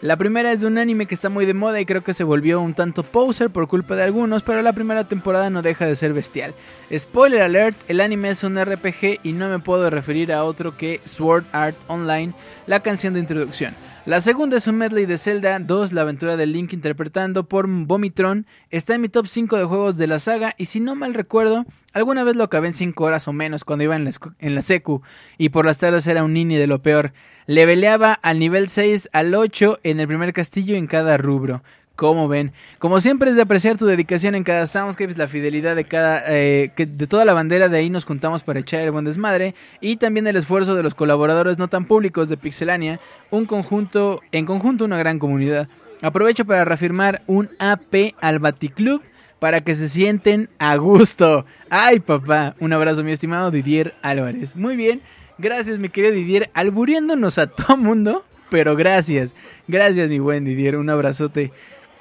La primera es de un anime que está muy de moda y creo que se volvió un tanto poser por culpa de algunos, pero la primera temporada no deja de ser bestial. Spoiler alert, el anime es un RPG y no me puedo referir a otro que Sword Art Online, la canción de introducción. La segunda es un medley de Zelda 2, la aventura de Link interpretando por Vomitron. Está en mi top 5 de juegos de la saga y si no mal recuerdo, alguna vez lo acabé en 5 horas o menos cuando iba en la, en la secu y por las tardes era un nini de lo peor. Leveleaba al nivel 6 al 8 en el primer castillo en cada rubro. Como ven, como siempre es de apreciar tu dedicación en cada Soundscapes, la fidelidad de cada eh, que de toda la bandera de ahí nos juntamos para echar el buen desmadre y también el esfuerzo de los colaboradores no tan públicos de Pixelania, un conjunto en conjunto una gran comunidad. Aprovecho para reafirmar un AP al Baticlub para que se sienten a gusto. Ay, papá, un abrazo mi estimado Didier Álvarez. Muy bien, gracias mi querido Didier, alburiéndonos a todo mundo, pero gracias, gracias mi buen Didier, un abrazote.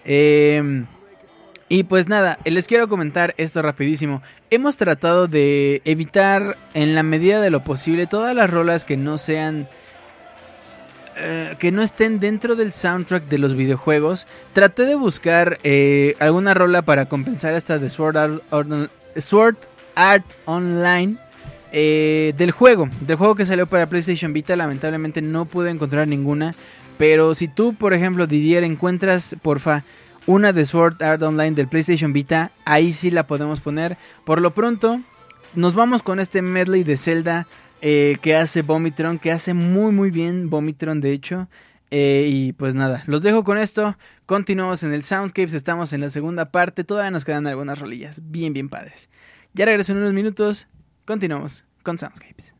Eh, y pues nada, les quiero comentar esto rapidísimo. Hemos tratado de evitar en la medida de lo posible todas las rolas que no sean... eh, que no estén dentro del soundtrack de los videojuegos. Traté de buscar eh, alguna rola para compensar esta de Sword Art, Online eh, del juego, del juego que salió para PlayStation Vita. Lamentablemente no pude encontrar ninguna. Pero si tú, por ejemplo, Didier, encuentras, porfa, una de Sword Art Online del PlayStation Vita, ahí sí la podemos poner. Por lo pronto, nos vamos con este medley de Zelda eh, que hace Vomitron, que hace muy muy bien Vomitron de hecho. Eh, y pues nada, los dejo con esto. Continuamos en el Soundscapes, estamos en la segunda parte. Todavía nos quedan algunas rolillas bien bien padres. Ya regreso en unos minutos. Continuamos con Soundscapes.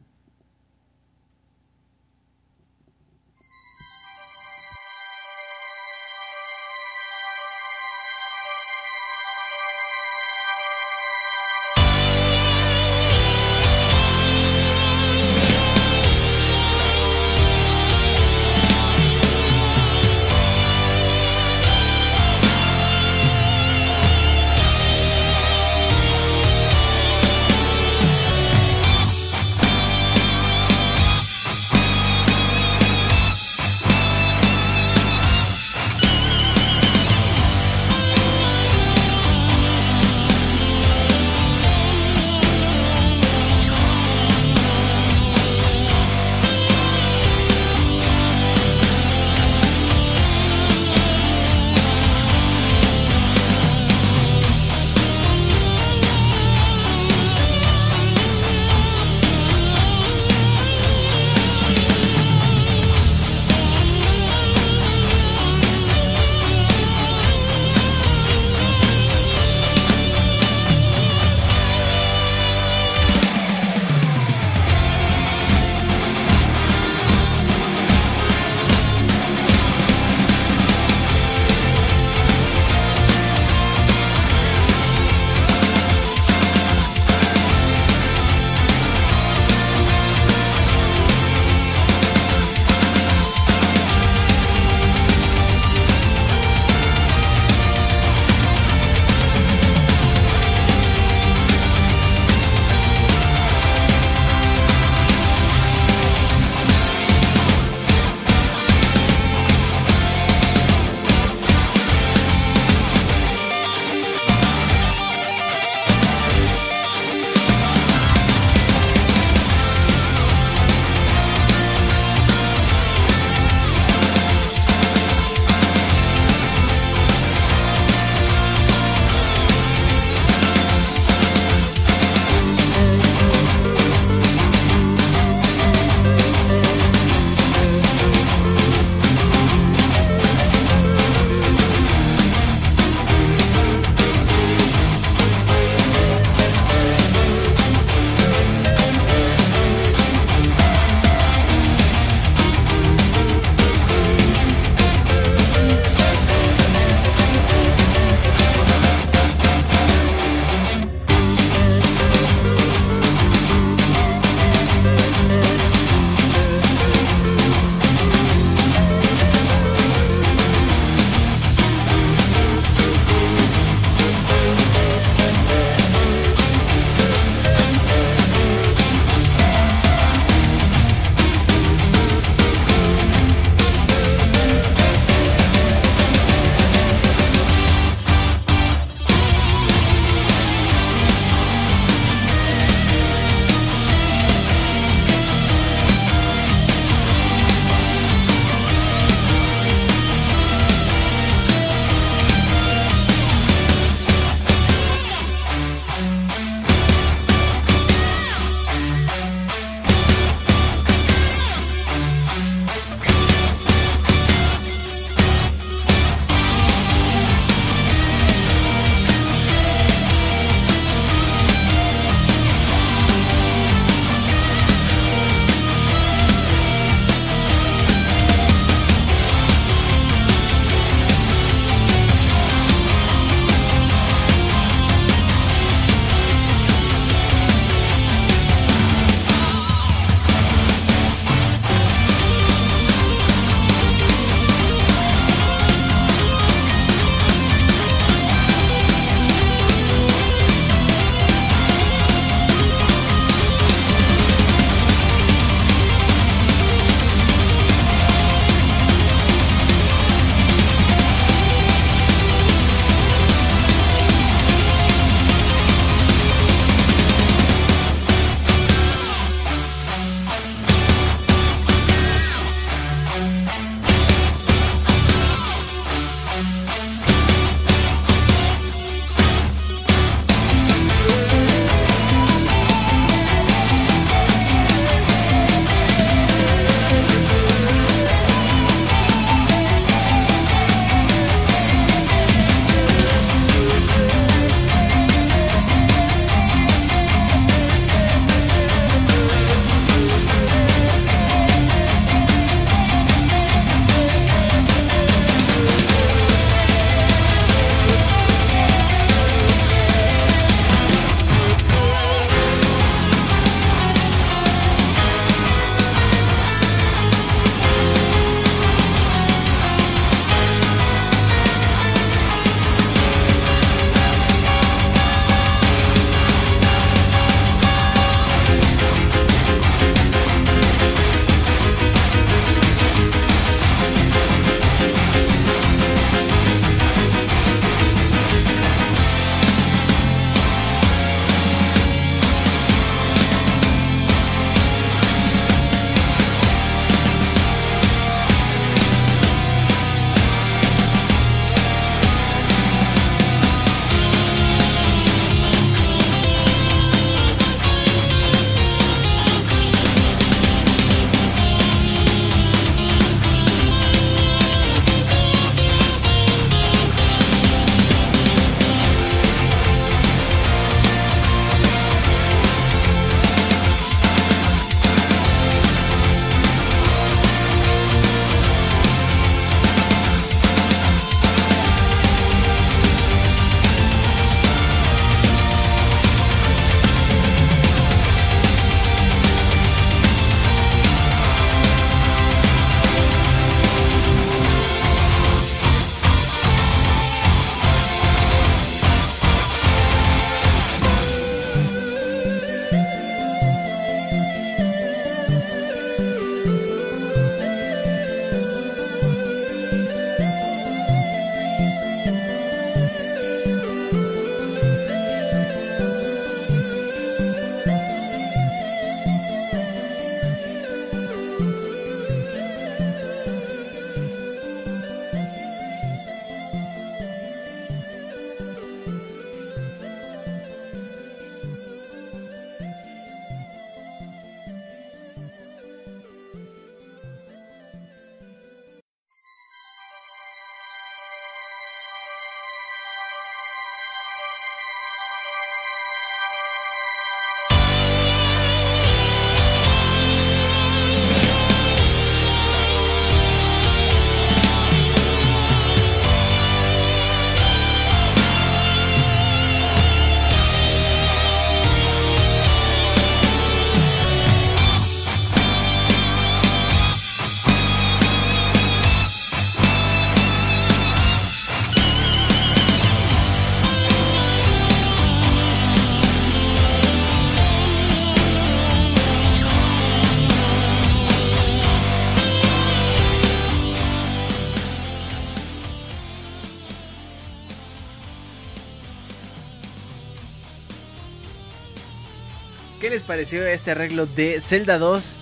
Pareció este arreglo de Zelda 2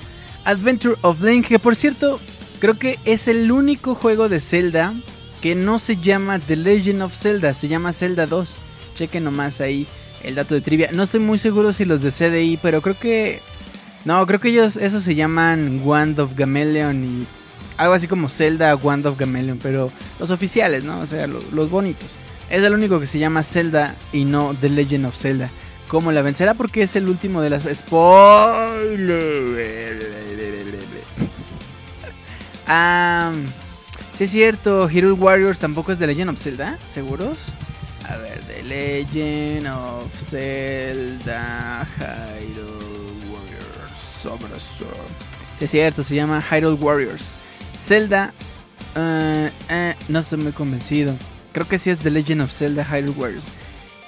Adventure of Link? Que por cierto, creo que es el único juego de Zelda que no se llama The Legend of Zelda, se llama Zelda 2. Chequen nomás ahí el dato de trivia. No estoy muy seguro si los de CDI, pero creo que... No, creo que ellos, esos se llaman Wand of Gameleon y algo así como Zelda Wand of Gameleon, pero los oficiales, ¿no? O sea, lo- los bonitos. Es el único que se llama Zelda y no The Legend of Zelda. ¿Cómo la vencerá? Porque es el último de las spoilers. Ah, sí es cierto, Hero Warriors tampoco es The Legend of Zelda, ¿seguros? A ver, The Legend of Zelda Hyrule Warriors. Sí es cierto, se llama Hyrule Warriors. Zelda, eh, eh, no estoy muy convencido. Creo que sí es The Legend of Zelda Hyrule Warriors.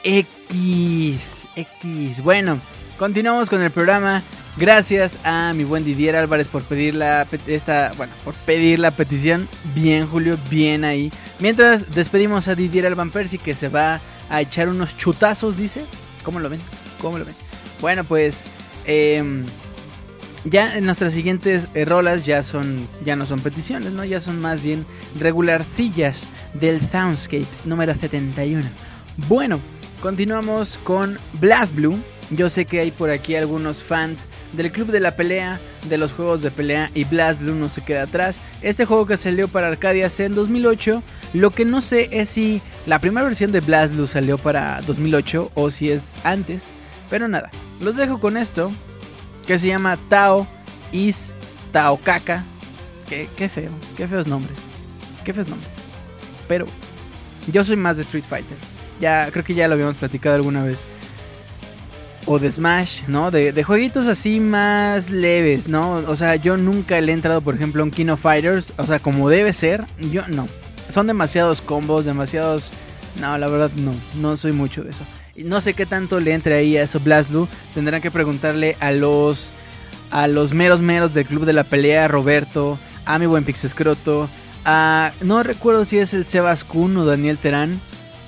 X, X. Bueno, continuamos con el programa. Gracias a mi buen Didier Álvarez por pedir la esta, bueno, por pedir la petición. Bien, Julio, bien ahí. Mientras despedimos a Didier Alban Percy que se va a echar unos chutazos, dice. ¿Cómo lo ven? ¿Cómo lo ven? Bueno, pues em, ya en nuestras siguientes eh, rolas ya son ya no son peticiones, ¿no? Ya son más bien regularcillas del Soundscapes número 71. Bueno, continuamos con Blast Blue. Yo sé que hay por aquí algunos fans del Club de la Pelea, de los juegos de pelea y Blast Blue no se queda atrás. Este juego que salió para Arcadia en 2008, lo que no sé es si la primera versión de Blast Blue salió para 2008 o si es antes, pero nada, los dejo con esto que se llama Tao Is Tao Kaka. Qué, qué feo, qué feos nombres, qué feos nombres. Pero yo soy más de Street Fighter. Ya creo que ya lo habíamos platicado alguna vez. O de Smash, ¿no? De, de jueguitos así más leves, ¿no? O sea, yo nunca le he entrado, por ejemplo, a un King of Fighters. O sea, como debe ser, yo no. Son demasiados combos, demasiados... No, la verdad no, no soy mucho de eso. No sé qué tanto le entre ahí a eso Blast Blue. Tendrán que preguntarle a los a los meros meros del club de la pelea, Roberto, a mi buen Pixescroto, a no recuerdo si es el Sebas Kun o Daniel Terán,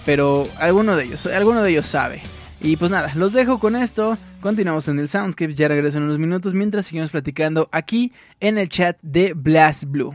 pero alguno de ellos, alguno de ellos sabe. Y pues nada, los dejo con esto. Continuamos en el Soundscape, ya regreso en unos minutos mientras seguimos platicando aquí en el chat de Blast Blue.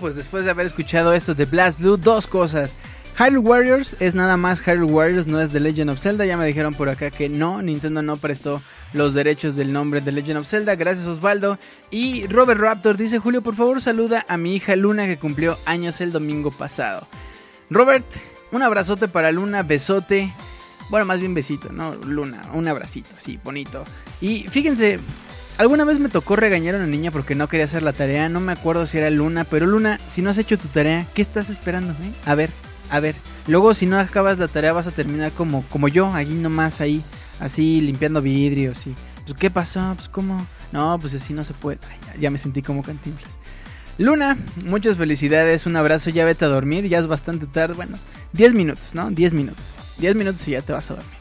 Pues después de haber escuchado esto de Blast Blue, dos cosas. Hyrule Warriors es nada más Hyrule Warriors, no es The Legend of Zelda. Ya me dijeron por acá que no, Nintendo no prestó los derechos del nombre de Legend of Zelda. Gracias Osvaldo. Y Robert Raptor dice, Julio, por favor saluda a mi hija Luna que cumplió años el domingo pasado. Robert, un abrazote para Luna, besote. Bueno, más bien besito, ¿no? Luna, un abracito, sí, bonito. Y fíjense, alguna vez me tocó regañar a una niña porque no quería hacer la tarea. No me acuerdo si era Luna, pero Luna, si no has hecho tu tarea, ¿qué estás esperando? eh? A ver, a ver. Luego, si no acabas la tarea, vas a terminar como, como yo, allí nomás, ahí, así, limpiando vidrios. Y, pues, ¿qué pasó? Pues, ¿cómo? No, pues así no se puede. Ya me sentí como cantinflas. Luna, muchas felicidades, un abrazo, ya vete a dormir, ya es bastante tarde, bueno, 10 minutos, ¿no? 10 minutos. 10 minutos y ya te vas a dormir.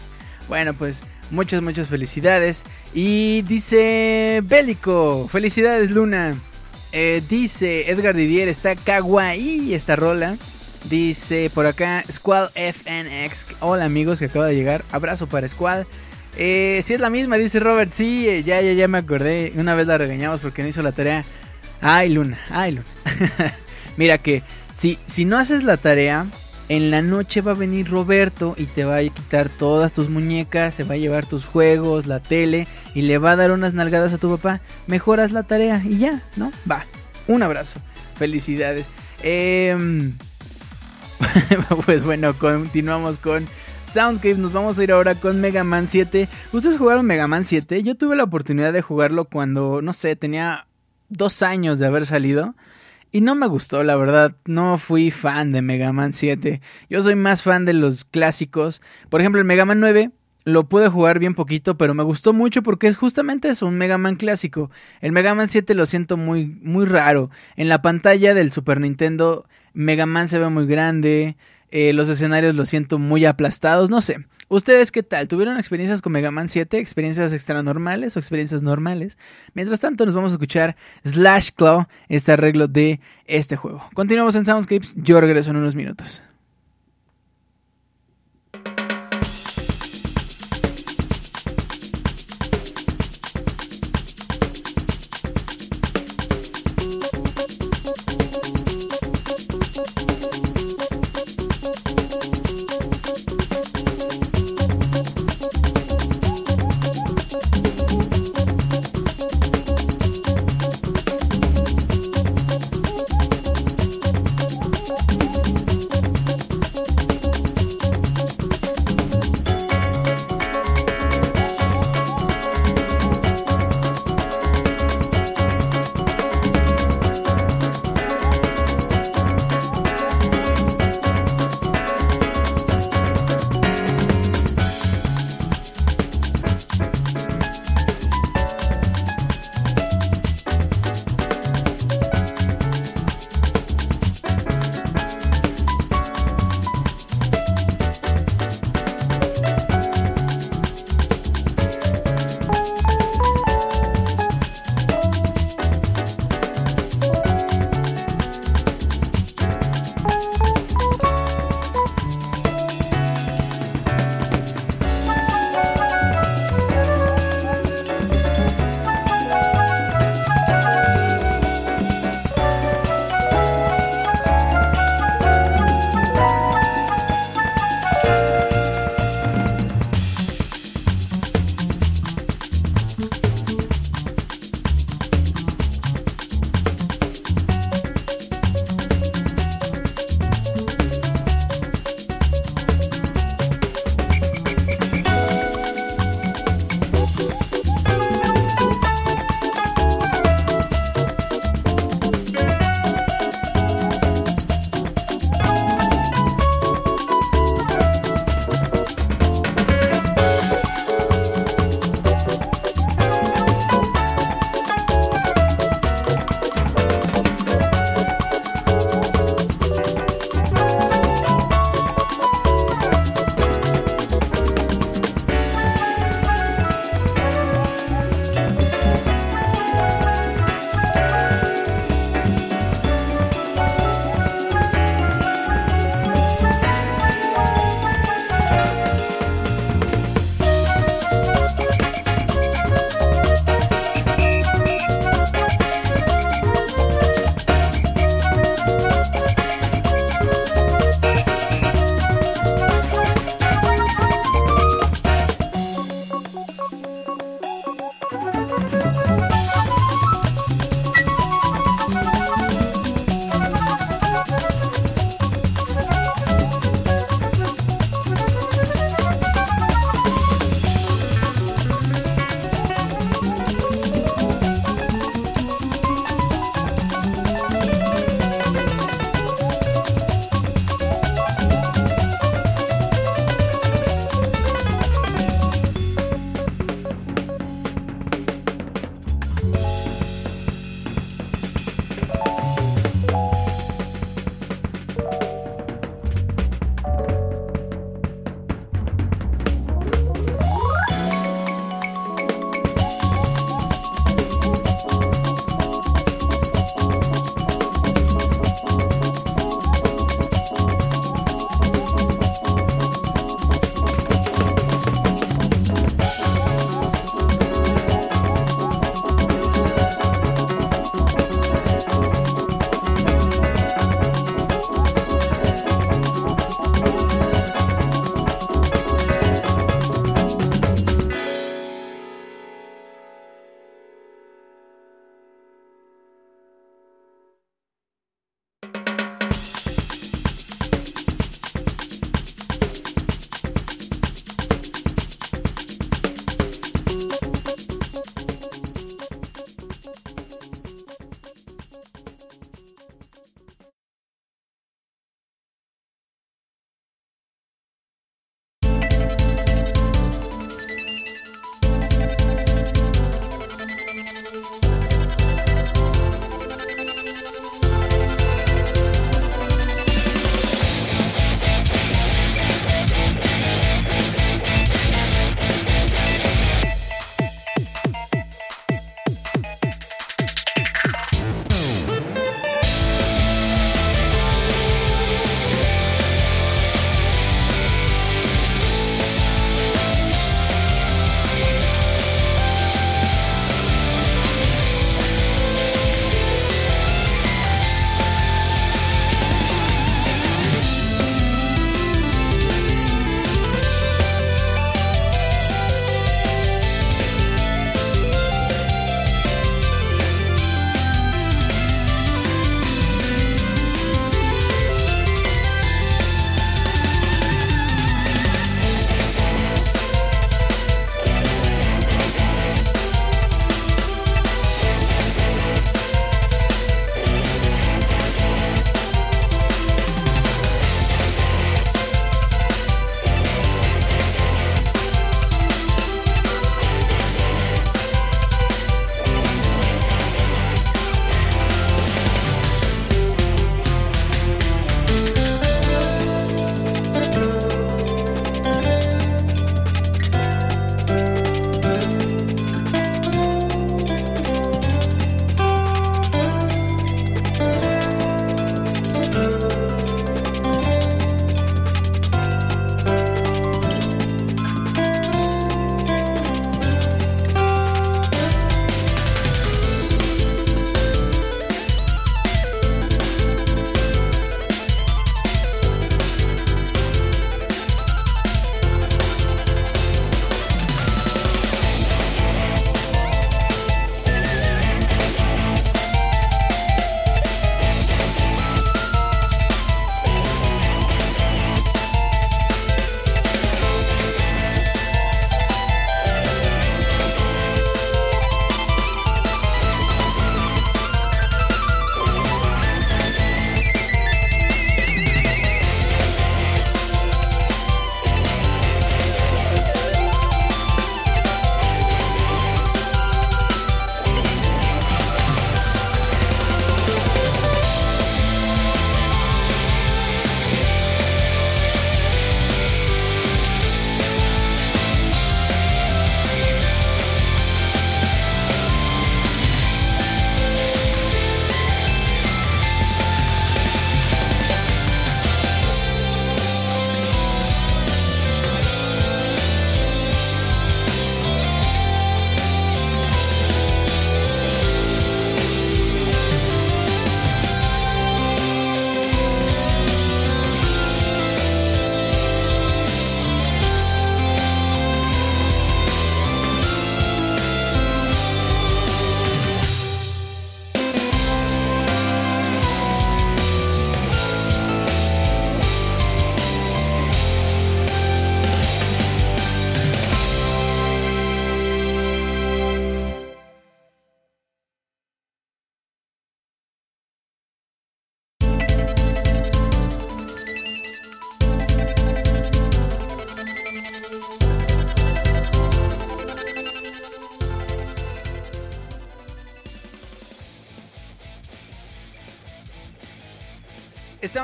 Bueno, pues muchas, muchas felicidades. Y dice Bélico, felicidades Luna. Eh, dice Edgar Didier, está kawaii esta rola. Dice por acá Squall FNX. Hola amigos que acaba de llegar. Abrazo para Squall. Eh, si es la misma, dice Robert. Sí, eh, ya, ya, ya me acordé. Una vez la regañamos porque no hizo la tarea. Ay, Luna, ay, Luna. Mira que si, si no haces la tarea, en la noche va a venir Roberto y te va a quitar todas tus muñecas, se va a llevar tus juegos, la tele y le va a dar unas nalgadas a tu papá. Mejoras la tarea y ya, ¿no? Va. Un abrazo. Felicidades. Em, pues bueno, continuamos con Soundscape. Nos vamos a ir ahora con Mega Man 7. ¿Ustedes jugaron Mega Man 7? Yo tuve la oportunidad de jugarlo cuando, no sé, tenía dos años de haber salido. Y no me gustó, la verdad. No fui fan de Mega Man 7. Yo soy más fan de los clásicos. Por ejemplo, el Mega Man 9 lo pude jugar bien poquito, pero me gustó mucho porque es justamente eso, un Mega Man clásico. El Mega Man 7 lo siento muy, muy raro. En la pantalla del Super Nintendo, Mega Man se ve muy grande. eh, los escenarios los siento muy aplastados, no sé. ¿Ustedes qué tal? ¿Tuvieron experiencias con Mega Man 7? ¿Experiencias extranormales o experiencias normales? Mientras tanto, nos vamos a escuchar Slash Claw, este arreglo de este juego. Continuamos en Soundscapes, yo regreso en unos minutos.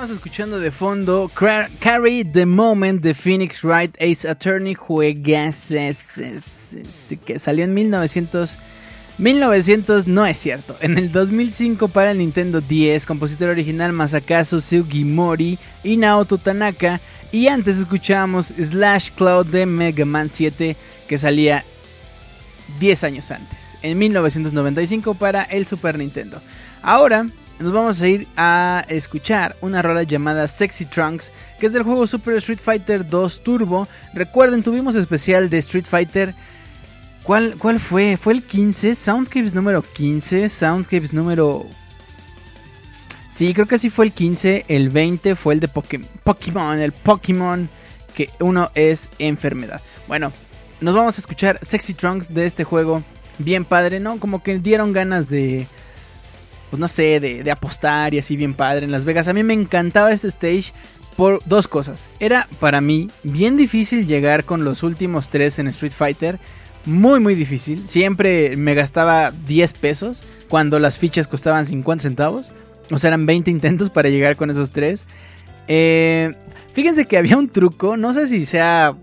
Estamos escuchando de fondo Carry the Moment de Phoenix Wright Ace Attorney Juegas que salió en 1900 1900 no es cierto. En el 2005 para el Nintendo 10, compositor original Masakazu Sugimori y Naoto Tanaka y antes escuchábamos Slash Cloud de Mega Man 7 que salía 10 años antes, en 1995 para el Super Nintendo. Ahora nos vamos a ir a escuchar una rola llamada Sexy Trunks, que es del juego Super Street Fighter 2 Turbo. Recuerden, tuvimos especial de Street Fighter. ¿Cuál, ¿Cuál fue? ¿Fue el 15? Soundscapes número 15, Soundscapes número... Sí, creo que sí fue el 15, el 20 fue el de Poké- Pokémon, el Pokémon que uno es enfermedad. Bueno, nos vamos a escuchar Sexy Trunks de este juego. Bien padre, ¿no? Como que dieron ganas de. Pues no sé, de, apostar y así bien padre en Las Vegas. A mí me encantaba este stage por dos cosas. Era para mí bien difícil llegar con los últimos tres en Street Fighter. Muy, muy difícil. Siempre me gastaba 10 pesos cuando las fichas costaban 50 centavos. O sea, eran 20 intentos para llegar con esos tres. Eh, fíjense que había un truco. No sé si sea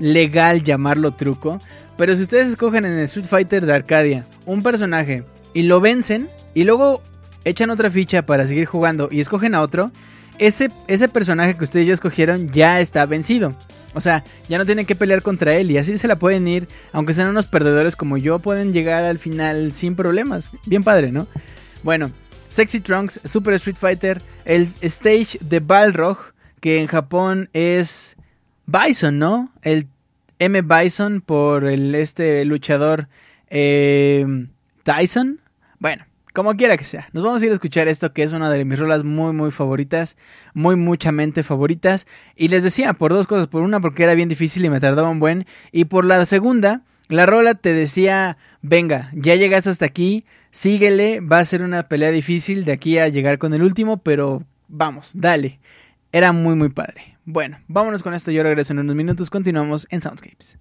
legal llamarlo truco. Pero si ustedes escogen en el Street Fighter de Arcadia un personaje y lo vencen y luego echan otra ficha para seguir jugando y escogen a otro, ese, ese personaje que ustedes ya escogieron ya está vencido. O sea, ya no tienen que pelear contra él y así se la pueden ir, aunque sean unos perdedores como yo, pueden llegar al final sin problemas. Bien padre, ¿no? Bueno, Sexy Trunks, Super Street Fighter, el stage de Balrog, que en Japón es Bison, ¿no? El M. Bison por el este luchador eh, Tyson. Bueno, como quiera que sea. Nos vamos a ir a escuchar esto que es una de mis rolas muy muy favoritas, muy muchamente favoritas. Y les decía por dos cosas, por una porque era bien difícil y me tardaba un buen, y por la segunda, la rola te decía, venga, ya llegas hasta aquí, síguele, va a ser una pelea difícil de aquí a llegar con el último, pero vamos, dale. Era muy muy padre. Bueno, vámonos con esto, yo regreso en unos minutos, continuamos en Soundscapes.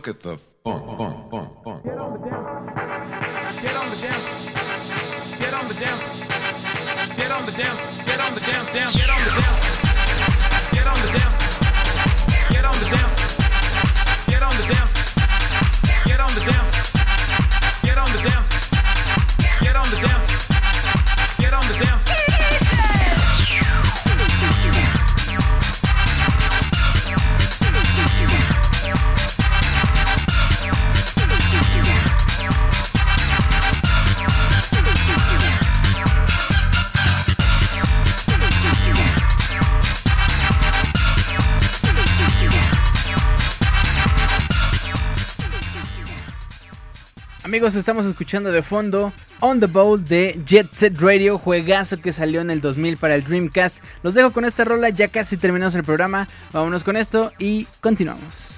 Look at the Estamos escuchando de fondo On the Bowl de Jet Set Radio, juegazo que salió en el 2000 para el Dreamcast. Los dejo con esta rola, ya casi terminamos el programa. Vámonos con esto y continuamos.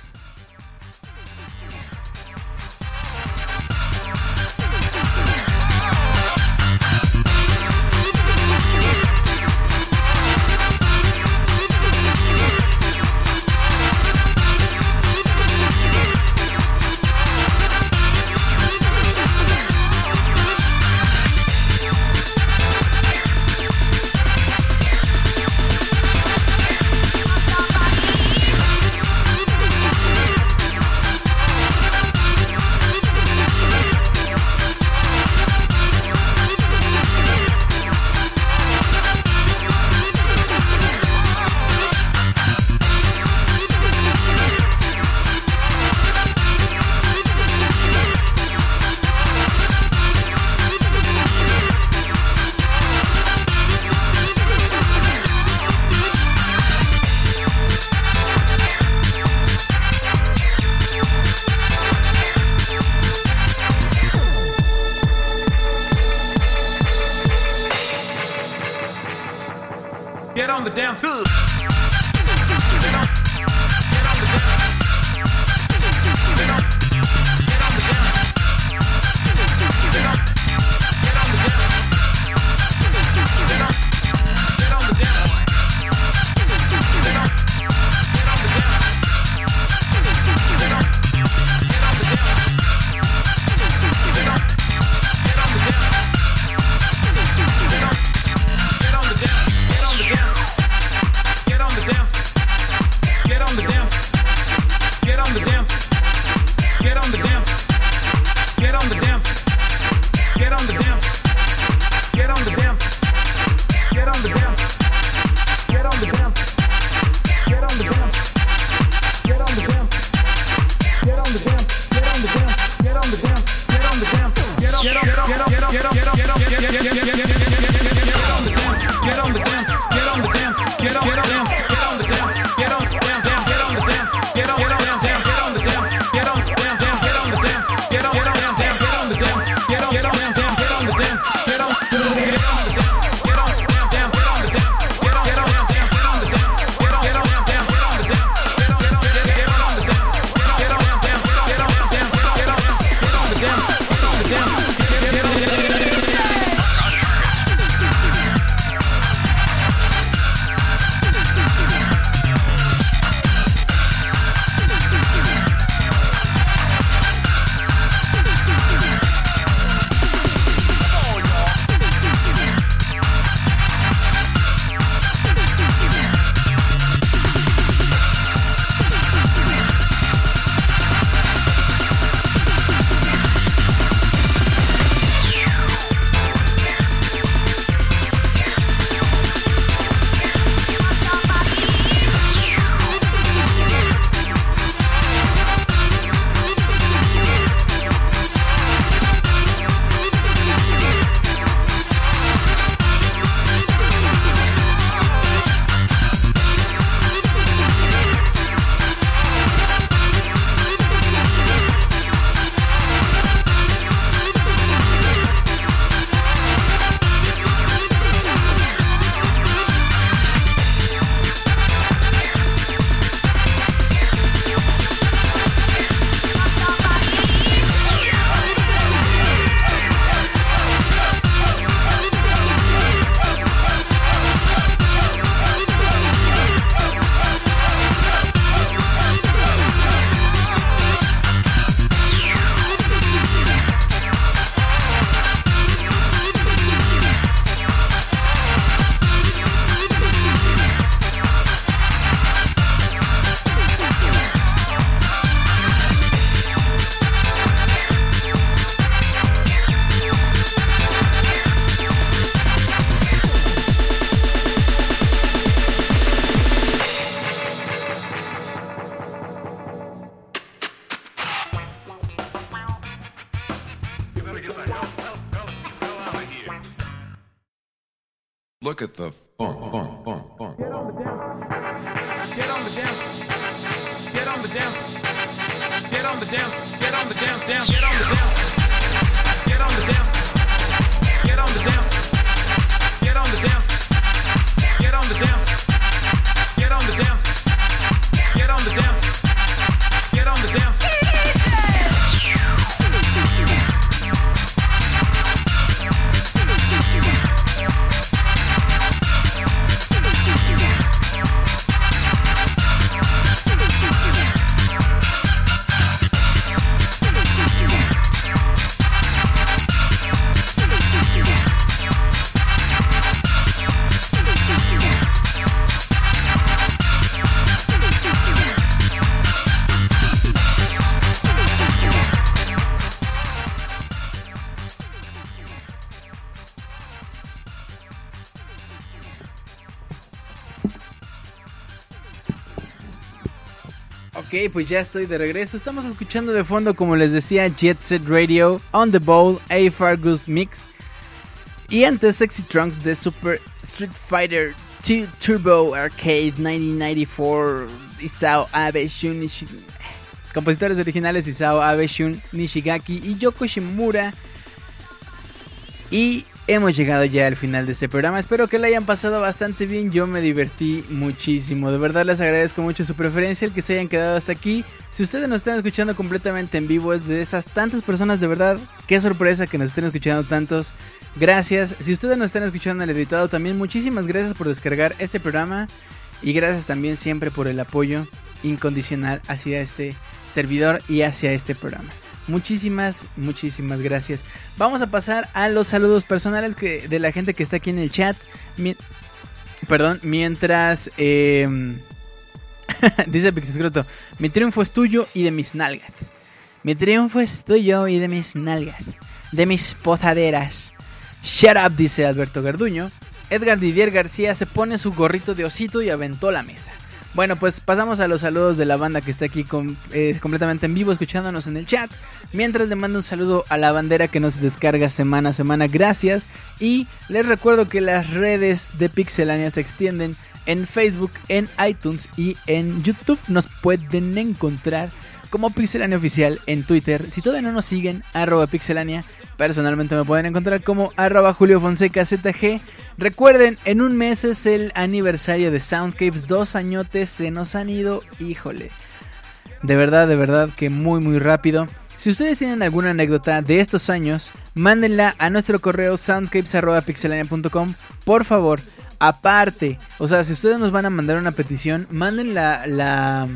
At the pues ya estoy de regreso. Estamos escuchando de fondo, como les decía, Jet Set Radio, On the Bowl, A Fargus Mix. Y antes Sexy Trunks de Super Street Fighter 2 Turbo Arcade 1994. Isao Abe Shun Compositores originales Isao Abe Shun Nishigaki y Yoko Shimura. Y hemos llegado ya al final de este programa. Espero que lo hayan pasado bastante bien. Yo me divertí muchísimo. De verdad les agradezco mucho su preferencia, el que se hayan quedado hasta aquí. Si ustedes nos están escuchando completamente en vivo, es de esas tantas personas, de verdad. Qué sorpresa que nos estén escuchando tantos. Gracias. Si ustedes nos están escuchando en el editado, también muchísimas gracias por descargar este programa. Y gracias también siempre por el apoyo incondicional hacia este servidor y hacia este programa. Muchísimas, muchísimas gracias. Vamos a pasar a los saludos personales que, de la gente que está aquí en el chat. Mi- perdón, mientras... eh, dice Pixescroto, mi triunfo es tuyo y de mis nalgas. Mi triunfo es tuyo y de mis nalgas. De mis pozaderas. Shut up, dice Alberto Garduño. Edgar Didier García se pone su gorrito de osito y aventó la mesa. Bueno, pues pasamos a los saludos de la banda que está aquí eh, completamente en vivo escuchándonos en el chat. Mientras le mando un saludo a la bandera que nos descarga semana a semana. Gracias. Y les recuerdo que las redes de Pixelania se extienden en Facebook, en iTunes y en YouTube. Nos pueden encontrar como Pixelania Oficial en Twitter. Si todavía no nos siguen, arroba Pixelania. Personalmente me pueden encontrar como arroba Julio Fonseca ZG. Recuerden, en un mes es el aniversario de Soundscapes. Dos añotes se nos han ido. Híjole. De verdad, de verdad que muy muy rápido. Si ustedes tienen alguna anécdota de estos años, mándenla a nuestro correo soundscapes.pixelania.com. Por favor, aparte, o sea, si ustedes nos van a mandar una petición, manden la, la,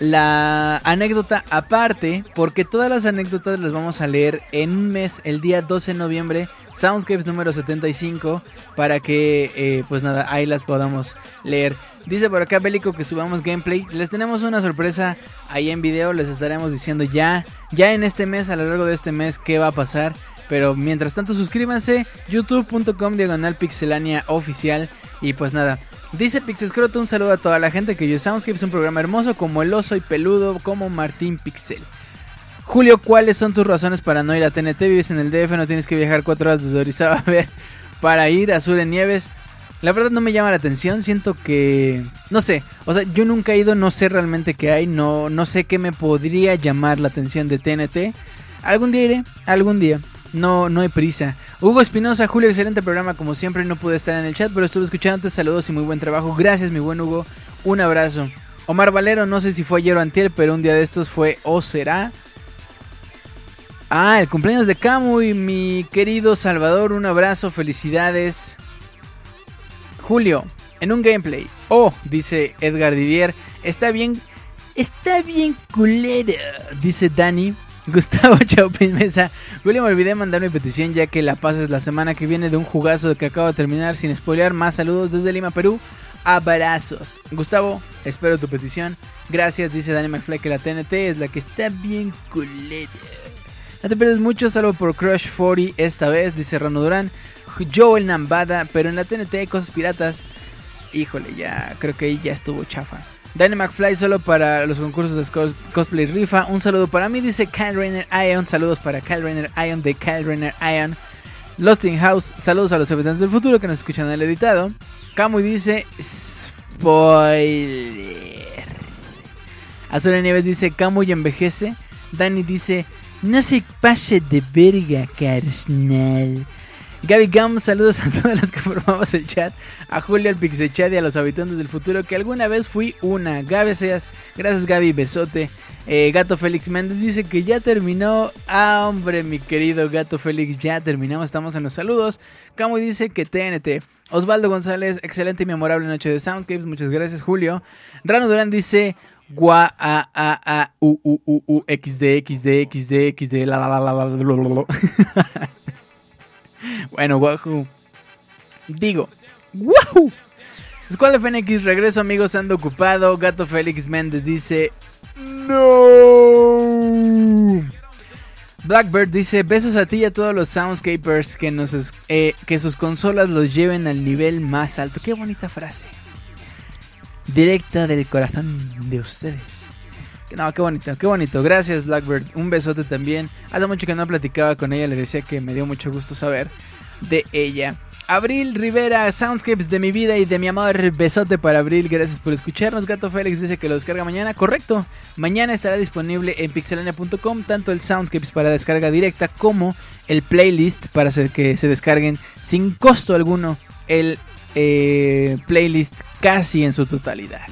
la anécdota aparte, porque todas las anécdotas las vamos a leer en un mes, el día 12 de noviembre, Soundscapes número 75, para que, eh, pues nada, ahí las podamos leer. Dice por acá Bélico que subamos gameplay. Les tenemos una sorpresa ahí en video. Les estaremos diciendo ya, ya en este mes, a lo largo de este mes, qué va a pasar. Pero mientras tanto, suscríbanse. YouTube.com diagonal pixelania oficial. Y pues nada. Dice Pixescroto, un saludo a toda la gente que yo Soundscape es un programa hermoso como el oso y peludo, como Martín Pixel. Julio, ¿cuáles son tus razones para no ir a TNT? Vives en el DF, no tienes que viajar cuatro horas desde Orizaba a ver para ir a Sur en Nieves. La verdad no me llama la atención, siento que... No sé, o sea, yo nunca he ido, no sé realmente qué hay, no, no sé qué me podría llamar la atención de TNT. Algún día iré, algún día. No, no hay prisa. Hugo Espinosa, Julio, excelente programa, como siempre no pude estar en el chat, pero estuve escuchándote, saludos y muy buen trabajo. Gracias, mi buen Hugo, un abrazo. Omar Valero, no sé si fue ayer o antier, pero un día de estos fue o será. Ah, el cumpleaños de Camu y mi querido Salvador, un abrazo, felicidades. Julio, en un gameplay. Oh, dice Edgar Didier, está bien, está bien culera, dice Dani. Gustavo Chaupin Mesa, me olvidé mandar mi petición ya que la pases la semana que viene de un jugazo que acabo de terminar sin spoilear. Más saludos desde Lima, Perú. Abrazos. Gustavo, espero tu petición. Gracias, dice Dani McFly que la TNT es la que está bien culera. No te pierdes mucho, salvo por Crush 40 esta vez, dice Rano Durán. Joel Nambada, pero en la TNT hay cosas piratas. Híjole, ya creo que ya estuvo chafa. Danny McFly solo para los concursos de cos- cosplay rifa. Un saludo para mí, dice Kyle Rainer Ion. Saludos para Kyle Rainer Ion de Kyle Rainer Ion. Lost in House, saludos a los habitantes del futuro que nos escuchan en el editado. Camuy dice, spoiler. Azul Nieves dice, Camuy envejece. Dani dice, no se pase de verga, carnal. Gaby Gam, saludos a todos los que formamos el chat, a Julio, al Pixechat y a los habitantes del futuro, que alguna vez fui una. Gaby seas, gracias Gaby, besote. Eh, Gato Félix Méndez dice que ya terminó. Ah, hombre, mi querido Gato Félix, ya terminamos, estamos en los saludos. Camuy dice que TNT. Osvaldo González, excelente y memorable noche de Soundscapes, muchas gracias Julio. Rano Durán dice, Gua a a a u u u u xd xd xd xd la la la la la la, la, la. Bueno, Wahoo. Digo, ¡Wahoo! Squall FNX, regreso amigos, ando ocupado. Gato Félix Méndez dice, ¡No! Blackbird dice, besos a ti y a todos los soundscapers que, nos eh, que sus consolas los lleven al nivel más alto. Qué bonita frase. Directa del corazón de ustedes. No, qué bonito, qué bonito. Gracias, Blackbird. Un besote también. Hace mucho que no platicaba con ella, le decía que me dio mucho gusto saber de ella. Abril Rivera, Soundscapes de mi vida y de mi amor. Besote para Abril, gracias por escucharnos. Gato Félix dice que lo descarga mañana. Correcto, mañana estará disponible en pixelania.com tanto el Soundscapes para descarga directa como el playlist para que se descarguen sin costo alguno el eh, playlist casi en su totalidad.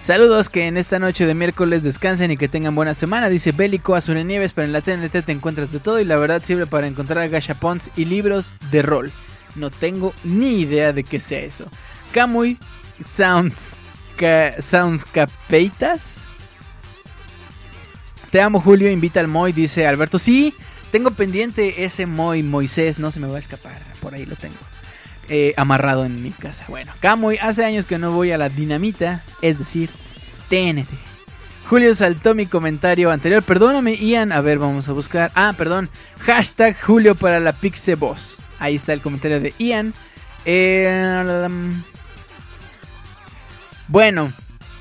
Saludos, que en esta noche de miércoles descansen y que tengan buena semana. Dice Bélico Azul Nieves, pero en la TNT te encuentras de todo y la verdad sirve para encontrar gachapons y libros de rol. No tengo ni idea de qué sea eso. Kamui Sounds Soundscapeitas. Te amo Julio, invita al Moy, dice Alberto. Sí, tengo pendiente ese Moy Moisés, no se me va a escapar, por ahí lo tengo. Eh, amarrado en mi casa. Bueno, Camuy, hace años que no voy a la dinamita, es decir, TNT. Julio saltó mi comentario anterior. Perdóname, Ian. A ver, vamos a buscar. Ah, perdón. Hashtag Julio para la Pixe Boss. Ahí está el comentario de Ian. Eh, bueno,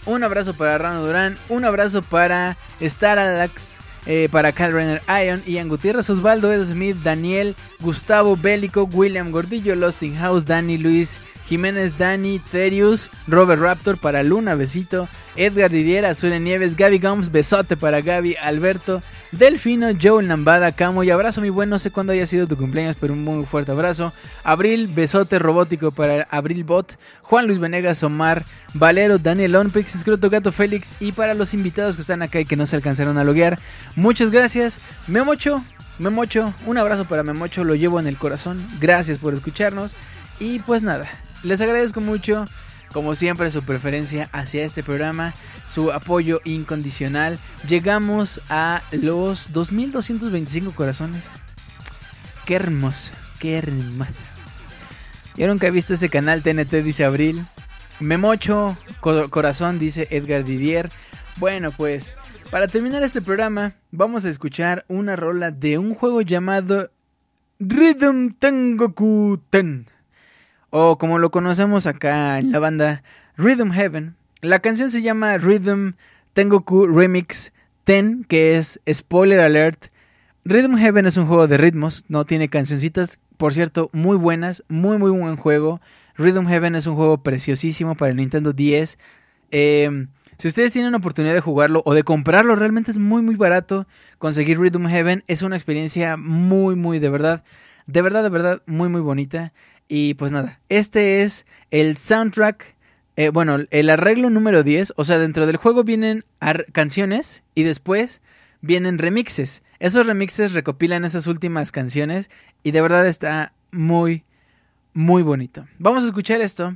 un abrazo para Rano Durán. Un abrazo para Star Alex. Eh, para Cal Renner Ion, Ian Gutiérrez, Osvaldo Ed Smith, Daniel, Gustavo Bélico, William Gordillo, Losting House, Dani Luis, Jiménez Dani, Terius, Robert Raptor para Luna, besito, Edgar Didier, Azul Nieves, Gaby Gomes, besote para Gaby, Alberto, Delfino, Joe Lambada, Camo y abrazo mi buen, no sé cuándo haya sido tu cumpleaños, pero un muy fuerte abrazo. Abril, besote robótico para Abril Bot, Juan Luis Venegas, Omar, Valero, Daniel Onprix, Escroto Gato Félix y para los invitados que están acá y que no se alcanzaron a loguear, muchas gracias. Memocho, Memocho, un abrazo para Memocho, lo llevo en el corazón, gracias por escucharnos y pues nada, les agradezco mucho. Como siempre, su preferencia hacia este programa, su apoyo incondicional. Llegamos a los 2225 corazones. Qué hermoso, qué hermoso. Yo nunca he visto ese canal TNT, dice Abril. Memocho, co- corazón, dice Edgar Didier. Bueno, pues, para terminar este programa, vamos a escuchar una rola de un juego llamado Rhythm Tengoku Ten o como lo conocemos acá en la banda Rhythm Heaven. La canción se llama Rhythm Tengoku Remix 10, que es spoiler alert. Rhythm Heaven es un juego de ritmos, no tiene cancioncitas, por cierto, muy buenas, muy muy buen juego. Rhythm Heaven es un juego preciosísimo para el Nintendo 10. Eh, si ustedes tienen oportunidad de jugarlo o de comprarlo, realmente es muy muy barato. Conseguir Rhythm Heaven es una experiencia muy muy de verdad, de verdad de verdad muy muy bonita. Y pues nada, este es el soundtrack, eh, bueno, el arreglo número 10, o sea, dentro del juego vienen canciones y después vienen remixes. Esos remixes recopilan esas últimas canciones y de verdad está muy, muy bonito. Vamos a escuchar esto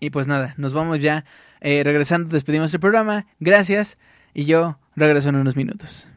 y pues nada, nos vamos ya eh, regresando, despedimos el programa, gracias y yo regreso en unos minutos.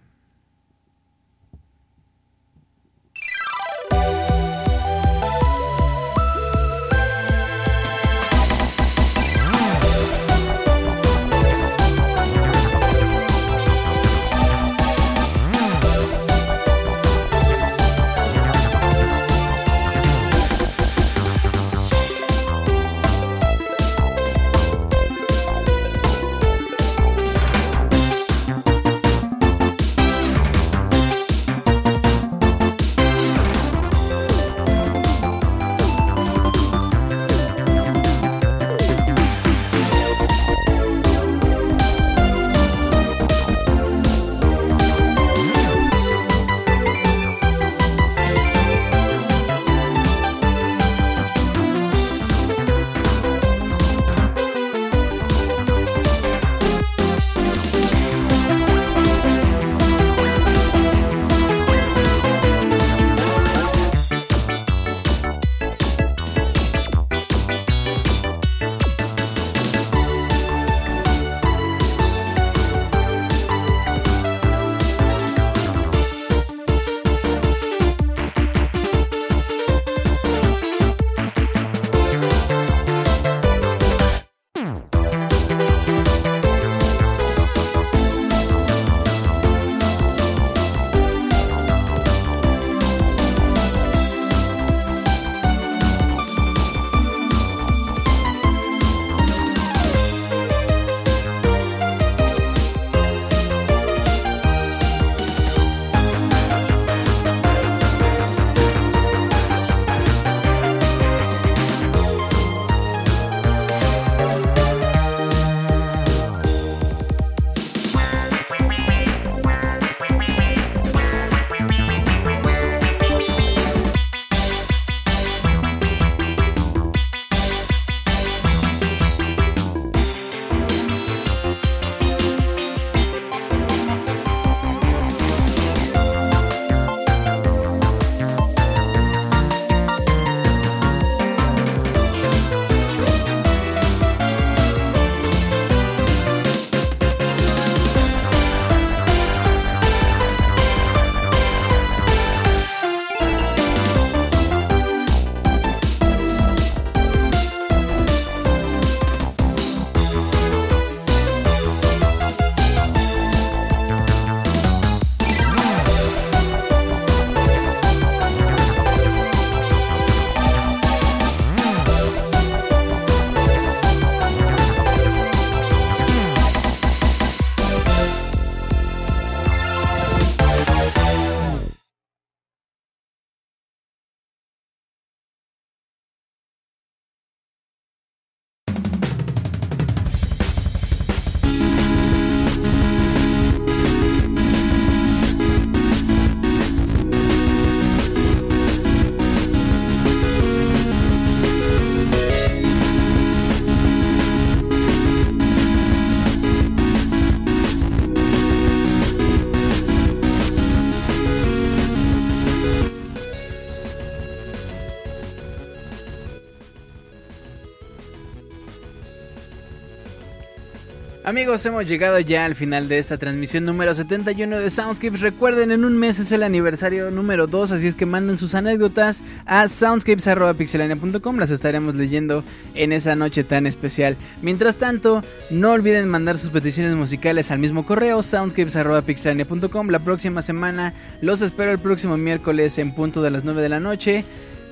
Amigos, hemos llegado ya al final de esta transmisión número 71 de Soundscapes. Recuerden, en un mes es el aniversario número 2, así es que manden sus anécdotas a soundscapes.pixelania.com. Las estaremos leyendo en esa noche tan especial. Mientras tanto, no olviden mandar sus peticiones musicales al mismo correo, soundscapes.pixelania.com. La próxima semana los espero el próximo miércoles en punto de las 9 de la noche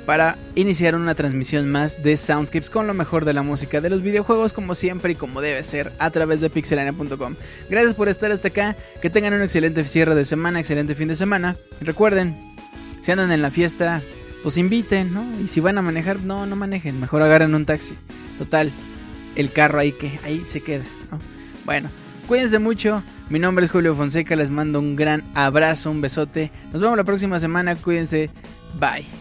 para iniciar una transmisión más de Soundscapes con lo mejor de la música de los videojuegos como siempre y como debe ser a través de pixelania.com. Gracias por estar hasta acá, que tengan un excelente cierre de semana, excelente fin de semana. Recuerden, si andan en la fiesta, pues inviten, ¿no? Y si van a manejar, no, no manejen, mejor agarren un taxi. Total, el carro ahí que ahí se queda, ¿no? Bueno, cuídense mucho. Mi nombre es Julio Fonseca, les mando un gran abrazo, un besote. Nos vemos la próxima semana, cuídense. Bye.